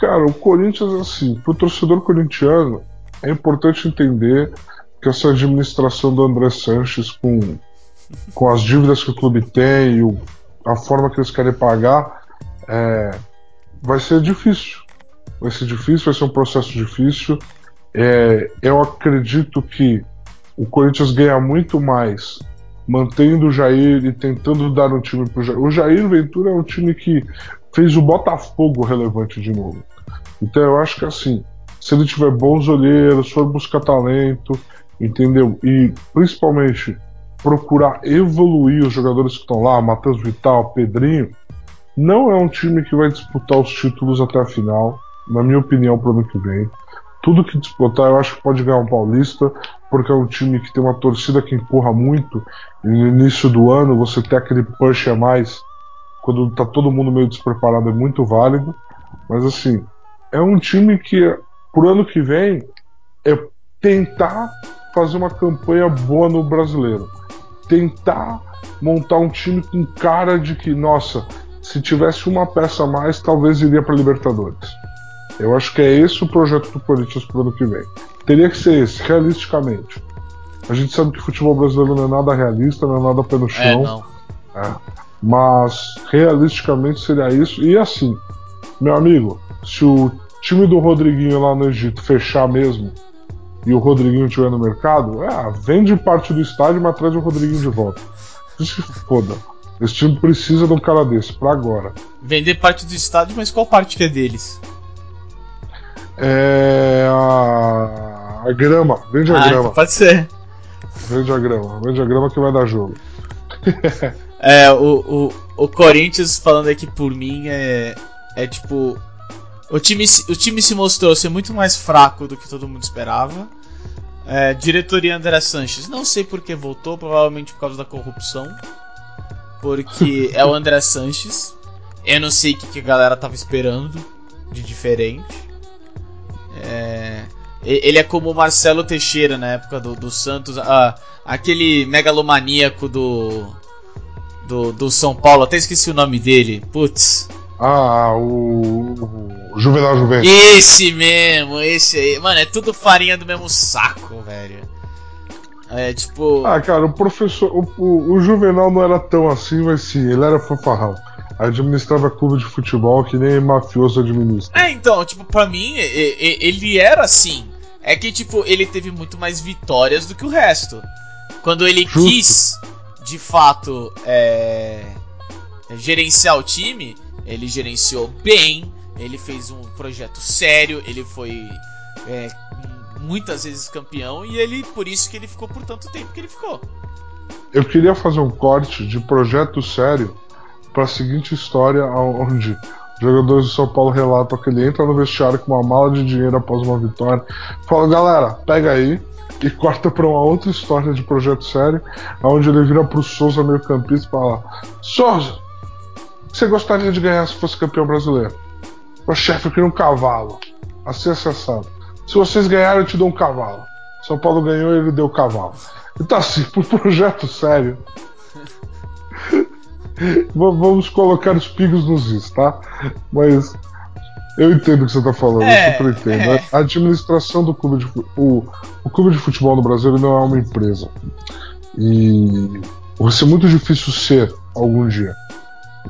Cara, o Corinthians, assim, pro torcedor corintiano, é importante entender que essa administração do André Sanches com, com as dívidas que o clube tem e a forma que eles querem pagar é, vai ser difícil. Vai ser difícil, vai ser um processo difícil. É, eu acredito que o Corinthians ganha muito mais mantendo o Jair e tentando dar um time pro Jair. O Jair Ventura é um time que fez o Botafogo relevante de novo. Então eu acho que assim, se ele tiver bons olheiros, for buscar talento, entendeu? E principalmente procurar evoluir os jogadores que estão lá, Matheus Vital, Pedrinho, não é um time que vai disputar os títulos até a final, na minha opinião, para o ano que vem. Tudo que disputar, eu acho que pode ganhar um Paulista, porque é um time que tem uma torcida que empurra muito. E no início do ano você tem aquele push a mais quando tá todo mundo meio despreparado, é muito válido. Mas assim, é um time que pro ano que vem é tentar fazer uma campanha boa no brasileiro. Tentar montar um time com cara de que, nossa, se tivesse uma peça a mais, talvez iria para Libertadores. Eu acho que é esse o projeto do Corinthians pro ano que vem. Teria que ser esse, realisticamente. A gente sabe que o futebol brasileiro não é nada realista, não é nada pé no é, chão. É, é. Mas realisticamente seria isso. E assim, meu amigo, se o time do Rodriguinho lá no Egito fechar mesmo e o Rodriguinho estiver no mercado, é, vende parte do estádio, mas traz o Rodriguinho de volta. Se foda. Esse time precisa de um cara desse, pra agora. Vender parte do estádio, mas qual parte que é deles? É. A, a grama. Vende a ah, grama. Pode ser. Vende a grama. Vende a grama que vai dar jogo. (laughs) É, o, o, o Corinthians, falando aqui por mim, é, é tipo. O time, o time se mostrou ser muito mais fraco do que todo mundo esperava. É, diretoria André Sanches, não sei por que voltou, provavelmente por causa da corrupção. Porque (laughs) é o André Sanches. Eu não sei o que, que a galera tava esperando de diferente. É, ele é como o Marcelo Teixeira na época do, do Santos, aquele megalomaníaco do do, do São Paulo, até esqueci o nome dele. Putz. Ah, o, o Juvenal Juventus. Esse mesmo, esse aí. Mano, é tudo farinha do mesmo saco, velho. É tipo. Ah, cara, o professor. O, o, o Juvenal não era tão assim, mas sim, ele era fanfarrão. Administrava clube de futebol que nem mafioso administra. É, então, tipo, pra mim, ele era assim. É que, tipo, ele teve muito mais vitórias do que o resto. Quando ele Justo. quis, de fato, é, gerenciar o time, ele gerenciou bem, ele fez um projeto sério, ele foi é, muitas vezes campeão e ele, por isso que ele ficou por tanto tempo que ele ficou. Eu queria fazer um corte de projeto sério para a seguinte história, onde jogadores do São Paulo relatam que ele entra no vestiário com uma mala de dinheiro após uma vitória. Fala, galera, pega aí. E corta para uma outra história de projeto sério, onde ele vira pro Souza meio campista e fala: Souza, o que você gostaria de ganhar se fosse campeão brasileiro? O chefe, eu queria um cavalo. Assim acessado. Se vocês ganharem, eu te dou um cavalo. São Paulo ganhou e ele deu o cavalo. Então, assim, por projeto sério. Vamos colocar os pingos nos is, tá? Mas eu entendo o que você tá falando, É, eu super entendo. é. A administração do clube de o, o clube de futebol no Brasil não é uma empresa. E vai ser muito difícil ser algum dia.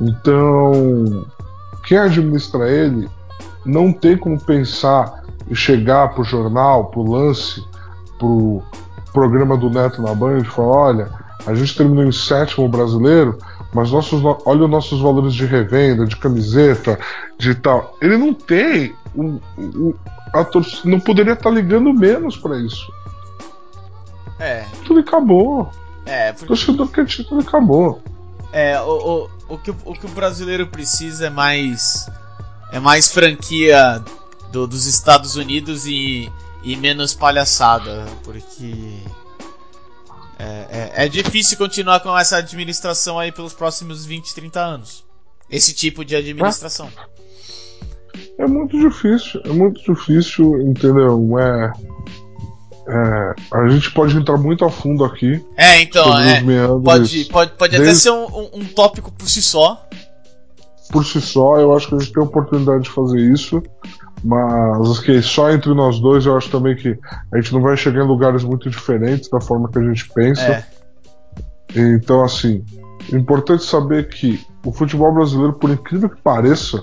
Então, quem administra ele não tem como pensar e chegar pro jornal, pro lance, pro programa do Neto na Band e falar: olha, a gente terminou em sétimo brasileiro, mas nossos, no- olha os nossos valores de revenda, de camiseta, de tal. Ele não tem. O, o- a torcida não poderia estar ligando menos para isso. É, Tudo acabou. é, O porque torcedor quer título e acabou. É, o, o, o, que, o o que o brasileiro precisa é mais. É mais franquia do- dos Estados Unidos e, e menos palhaçada. Porque. É, é, é difícil continuar com essa administração aí pelos próximos 20, 30 anos. Esse tipo de administração. É muito difícil, é muito difícil, entendeu? É, é, a gente pode entrar muito a fundo aqui É, então, é. meandros. Pode, pode, pode até desde- ser um, um, um tópico por si só. Por si só, eu acho que a gente tem a oportunidade de fazer isso, mas ok, só entre nós dois, eu acho também que a gente não vai chegar em lugares muito diferentes da forma que a gente pensa. É. Então, assim, é importante saber que o futebol brasileiro, por incrível que pareça,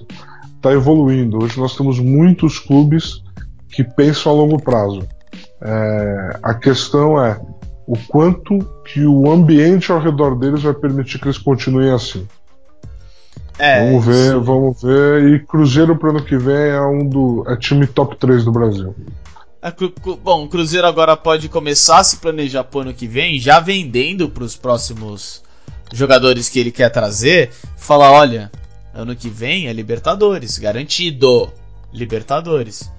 está evoluindo. Hoje nós temos muitos clubes que pensam a longo prazo. É, a questão é o quanto que o ambiente ao redor deles vai permitir que eles continuem assim. É, vamos ver, isso- vamos ver. E Cruzeiro pro ano que vem é um do é time top 3 do Brasil. A Cru- Cru- Bom, o Cruzeiro agora pode começar a se planejar pro ano que vem, já vendendo pros próximos jogadores que ele quer trazer. Falar: olha, ano que vem é Libertadores, garantido. Libertadores.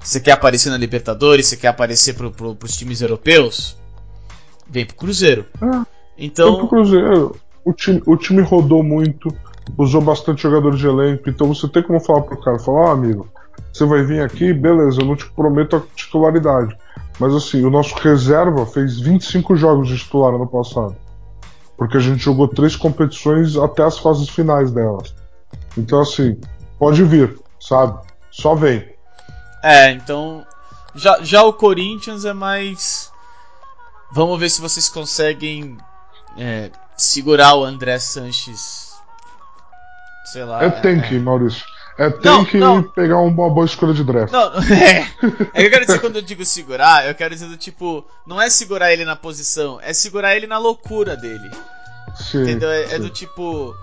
Você quer aparecer na Libertadores? Você quer aparecer pro, pro, pros times europeus? Vem pro Cruzeiro. Ah, Então, Tanto o Cruzeiro, o time, o time rodou muito, usou bastante jogador de elenco, então você tem como falar pro cara, falar, ó amigo, você vai vir aqui, beleza, eu não te prometo a titularidade. Mas assim, o nosso reserva fez 25 jogos de titular ano passado. Porque a gente jogou três competições até as fases finais delas. Então assim, pode vir, sabe? Só vem. É, então. Já, já o Corinthians é mais. Vamos ver se vocês conseguem é, segurar o André Sanches. Sei lá. É tanque, Maurício. É Não, tanque não. e pegar uma boa escolha de draft. Não, (laughs) é. É que eu quero dizer quando eu digo segurar, eu quero dizer do tipo. Não é segurar ele na posição, é segurar ele na loucura dele. Sim, Entendeu? É, é sim. do tipo.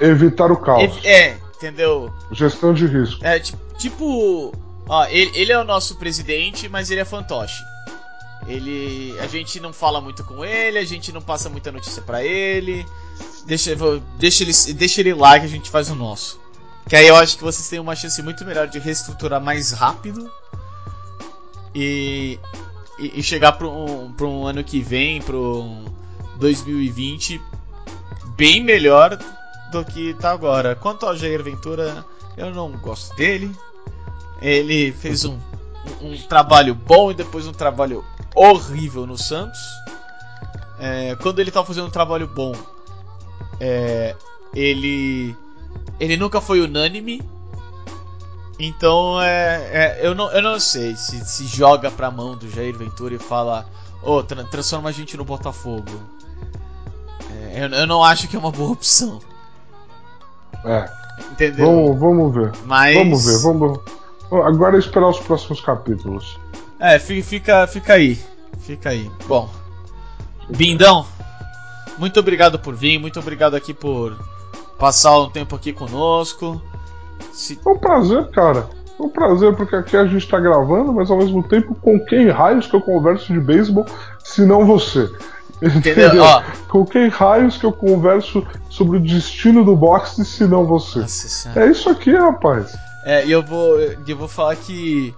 Evitar o caos. ev- É, entendeu? Gestão de risco. É ti- tipo. Ó, ele, ele é o nosso presidente, mas ele é fantoche. Ele. A gente não fala muito com ele, a gente não passa muita notícia pra ele. Deixa, deixa, ele, deixa ele lá que a gente faz o nosso. Que aí eu acho que vocês têm uma chance muito melhor de reestruturar mais rápido. E. E, e chegar pra um, um ano que vem, pro 2020, bem melhor do que tá agora. Quanto ao Jair Ventura, eu não gosto dele. Ele fez um, um, um trabalho bom e depois um trabalho horrível no Santos. É, quando ele tava fazendo um trabalho bom, é, ele ele nunca foi unânime. Então é, é, eu, não, eu não sei se se joga pra mão do Jair Ventura e fala: Ô, oh, tra transforma a gente no Botafogo. É, eu, eu não acho que é uma boa opção. É. Entendeu? Vamos, vamos ver. Mas... Vamos ver, vamos. Agora é esperar os próximos capítulos. É, fica, fica aí. Fica aí. Bom. Bindão, muito obrigado por vir, muito obrigado aqui por passar um tempo aqui conosco. Se... É um prazer, cara. É um prazer, porque aqui a gente tá gravando, mas ao mesmo tempo, com quem raios que eu converso de beisebol, se não você? Entendeu? Entendeu? Ó, com quem raios que eu converso sobre o destino do boxe, se não você? É isso aqui, rapaz. É, e eu vou, eu vou falar que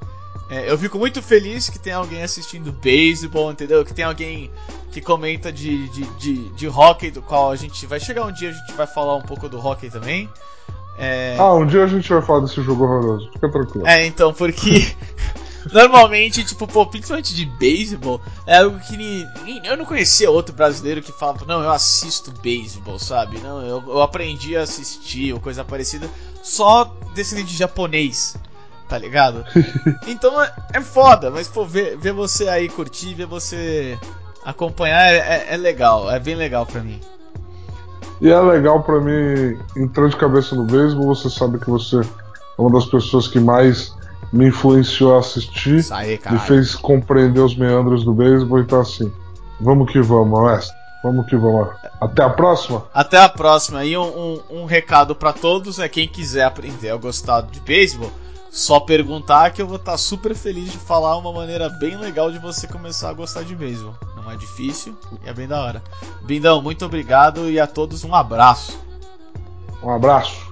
é, eu fico muito feliz que tem alguém assistindo beisebol, entendeu? Que tem alguém que comenta de, de, de, de hockey, do qual a gente vai chegar um dia, a gente vai falar um pouco do hockey também. É... Ah, um dia a gente vai falar desse jogo horroroso, fica tranquilo. É, então, porque (laughs) normalmente, tipo, pô, principalmente de beisebol, é algo que eu não conhecia outro brasileiro que falava, não, eu assisto beisebol, sabe? Não, eu, eu aprendi a assistir ou coisa parecida só descendente de japonês tá ligado? (laughs) Então é, é foda, mas pô, ver, ver você aí curtir, ver você acompanhar é, é, é legal, é bem legal pra mim. E é legal para mim entrar de cabeça no beisebol, você sabe que você é uma das pessoas que mais me influenciou a assistir, aí, me fez compreender os meandros do beisebol, então assim, vamos que vamos, mestre. Vamos que vamos. Até a próxima? Até a próxima. E um, um, um recado para todos, é quem quiser aprender a gostar de beisebol, só perguntar que eu vou estar tá super feliz de falar uma maneira bem legal de você começar a gostar de beisebol. Não é difícil e é bem da hora. Bindão, muito obrigado e a todos um abraço. Um abraço.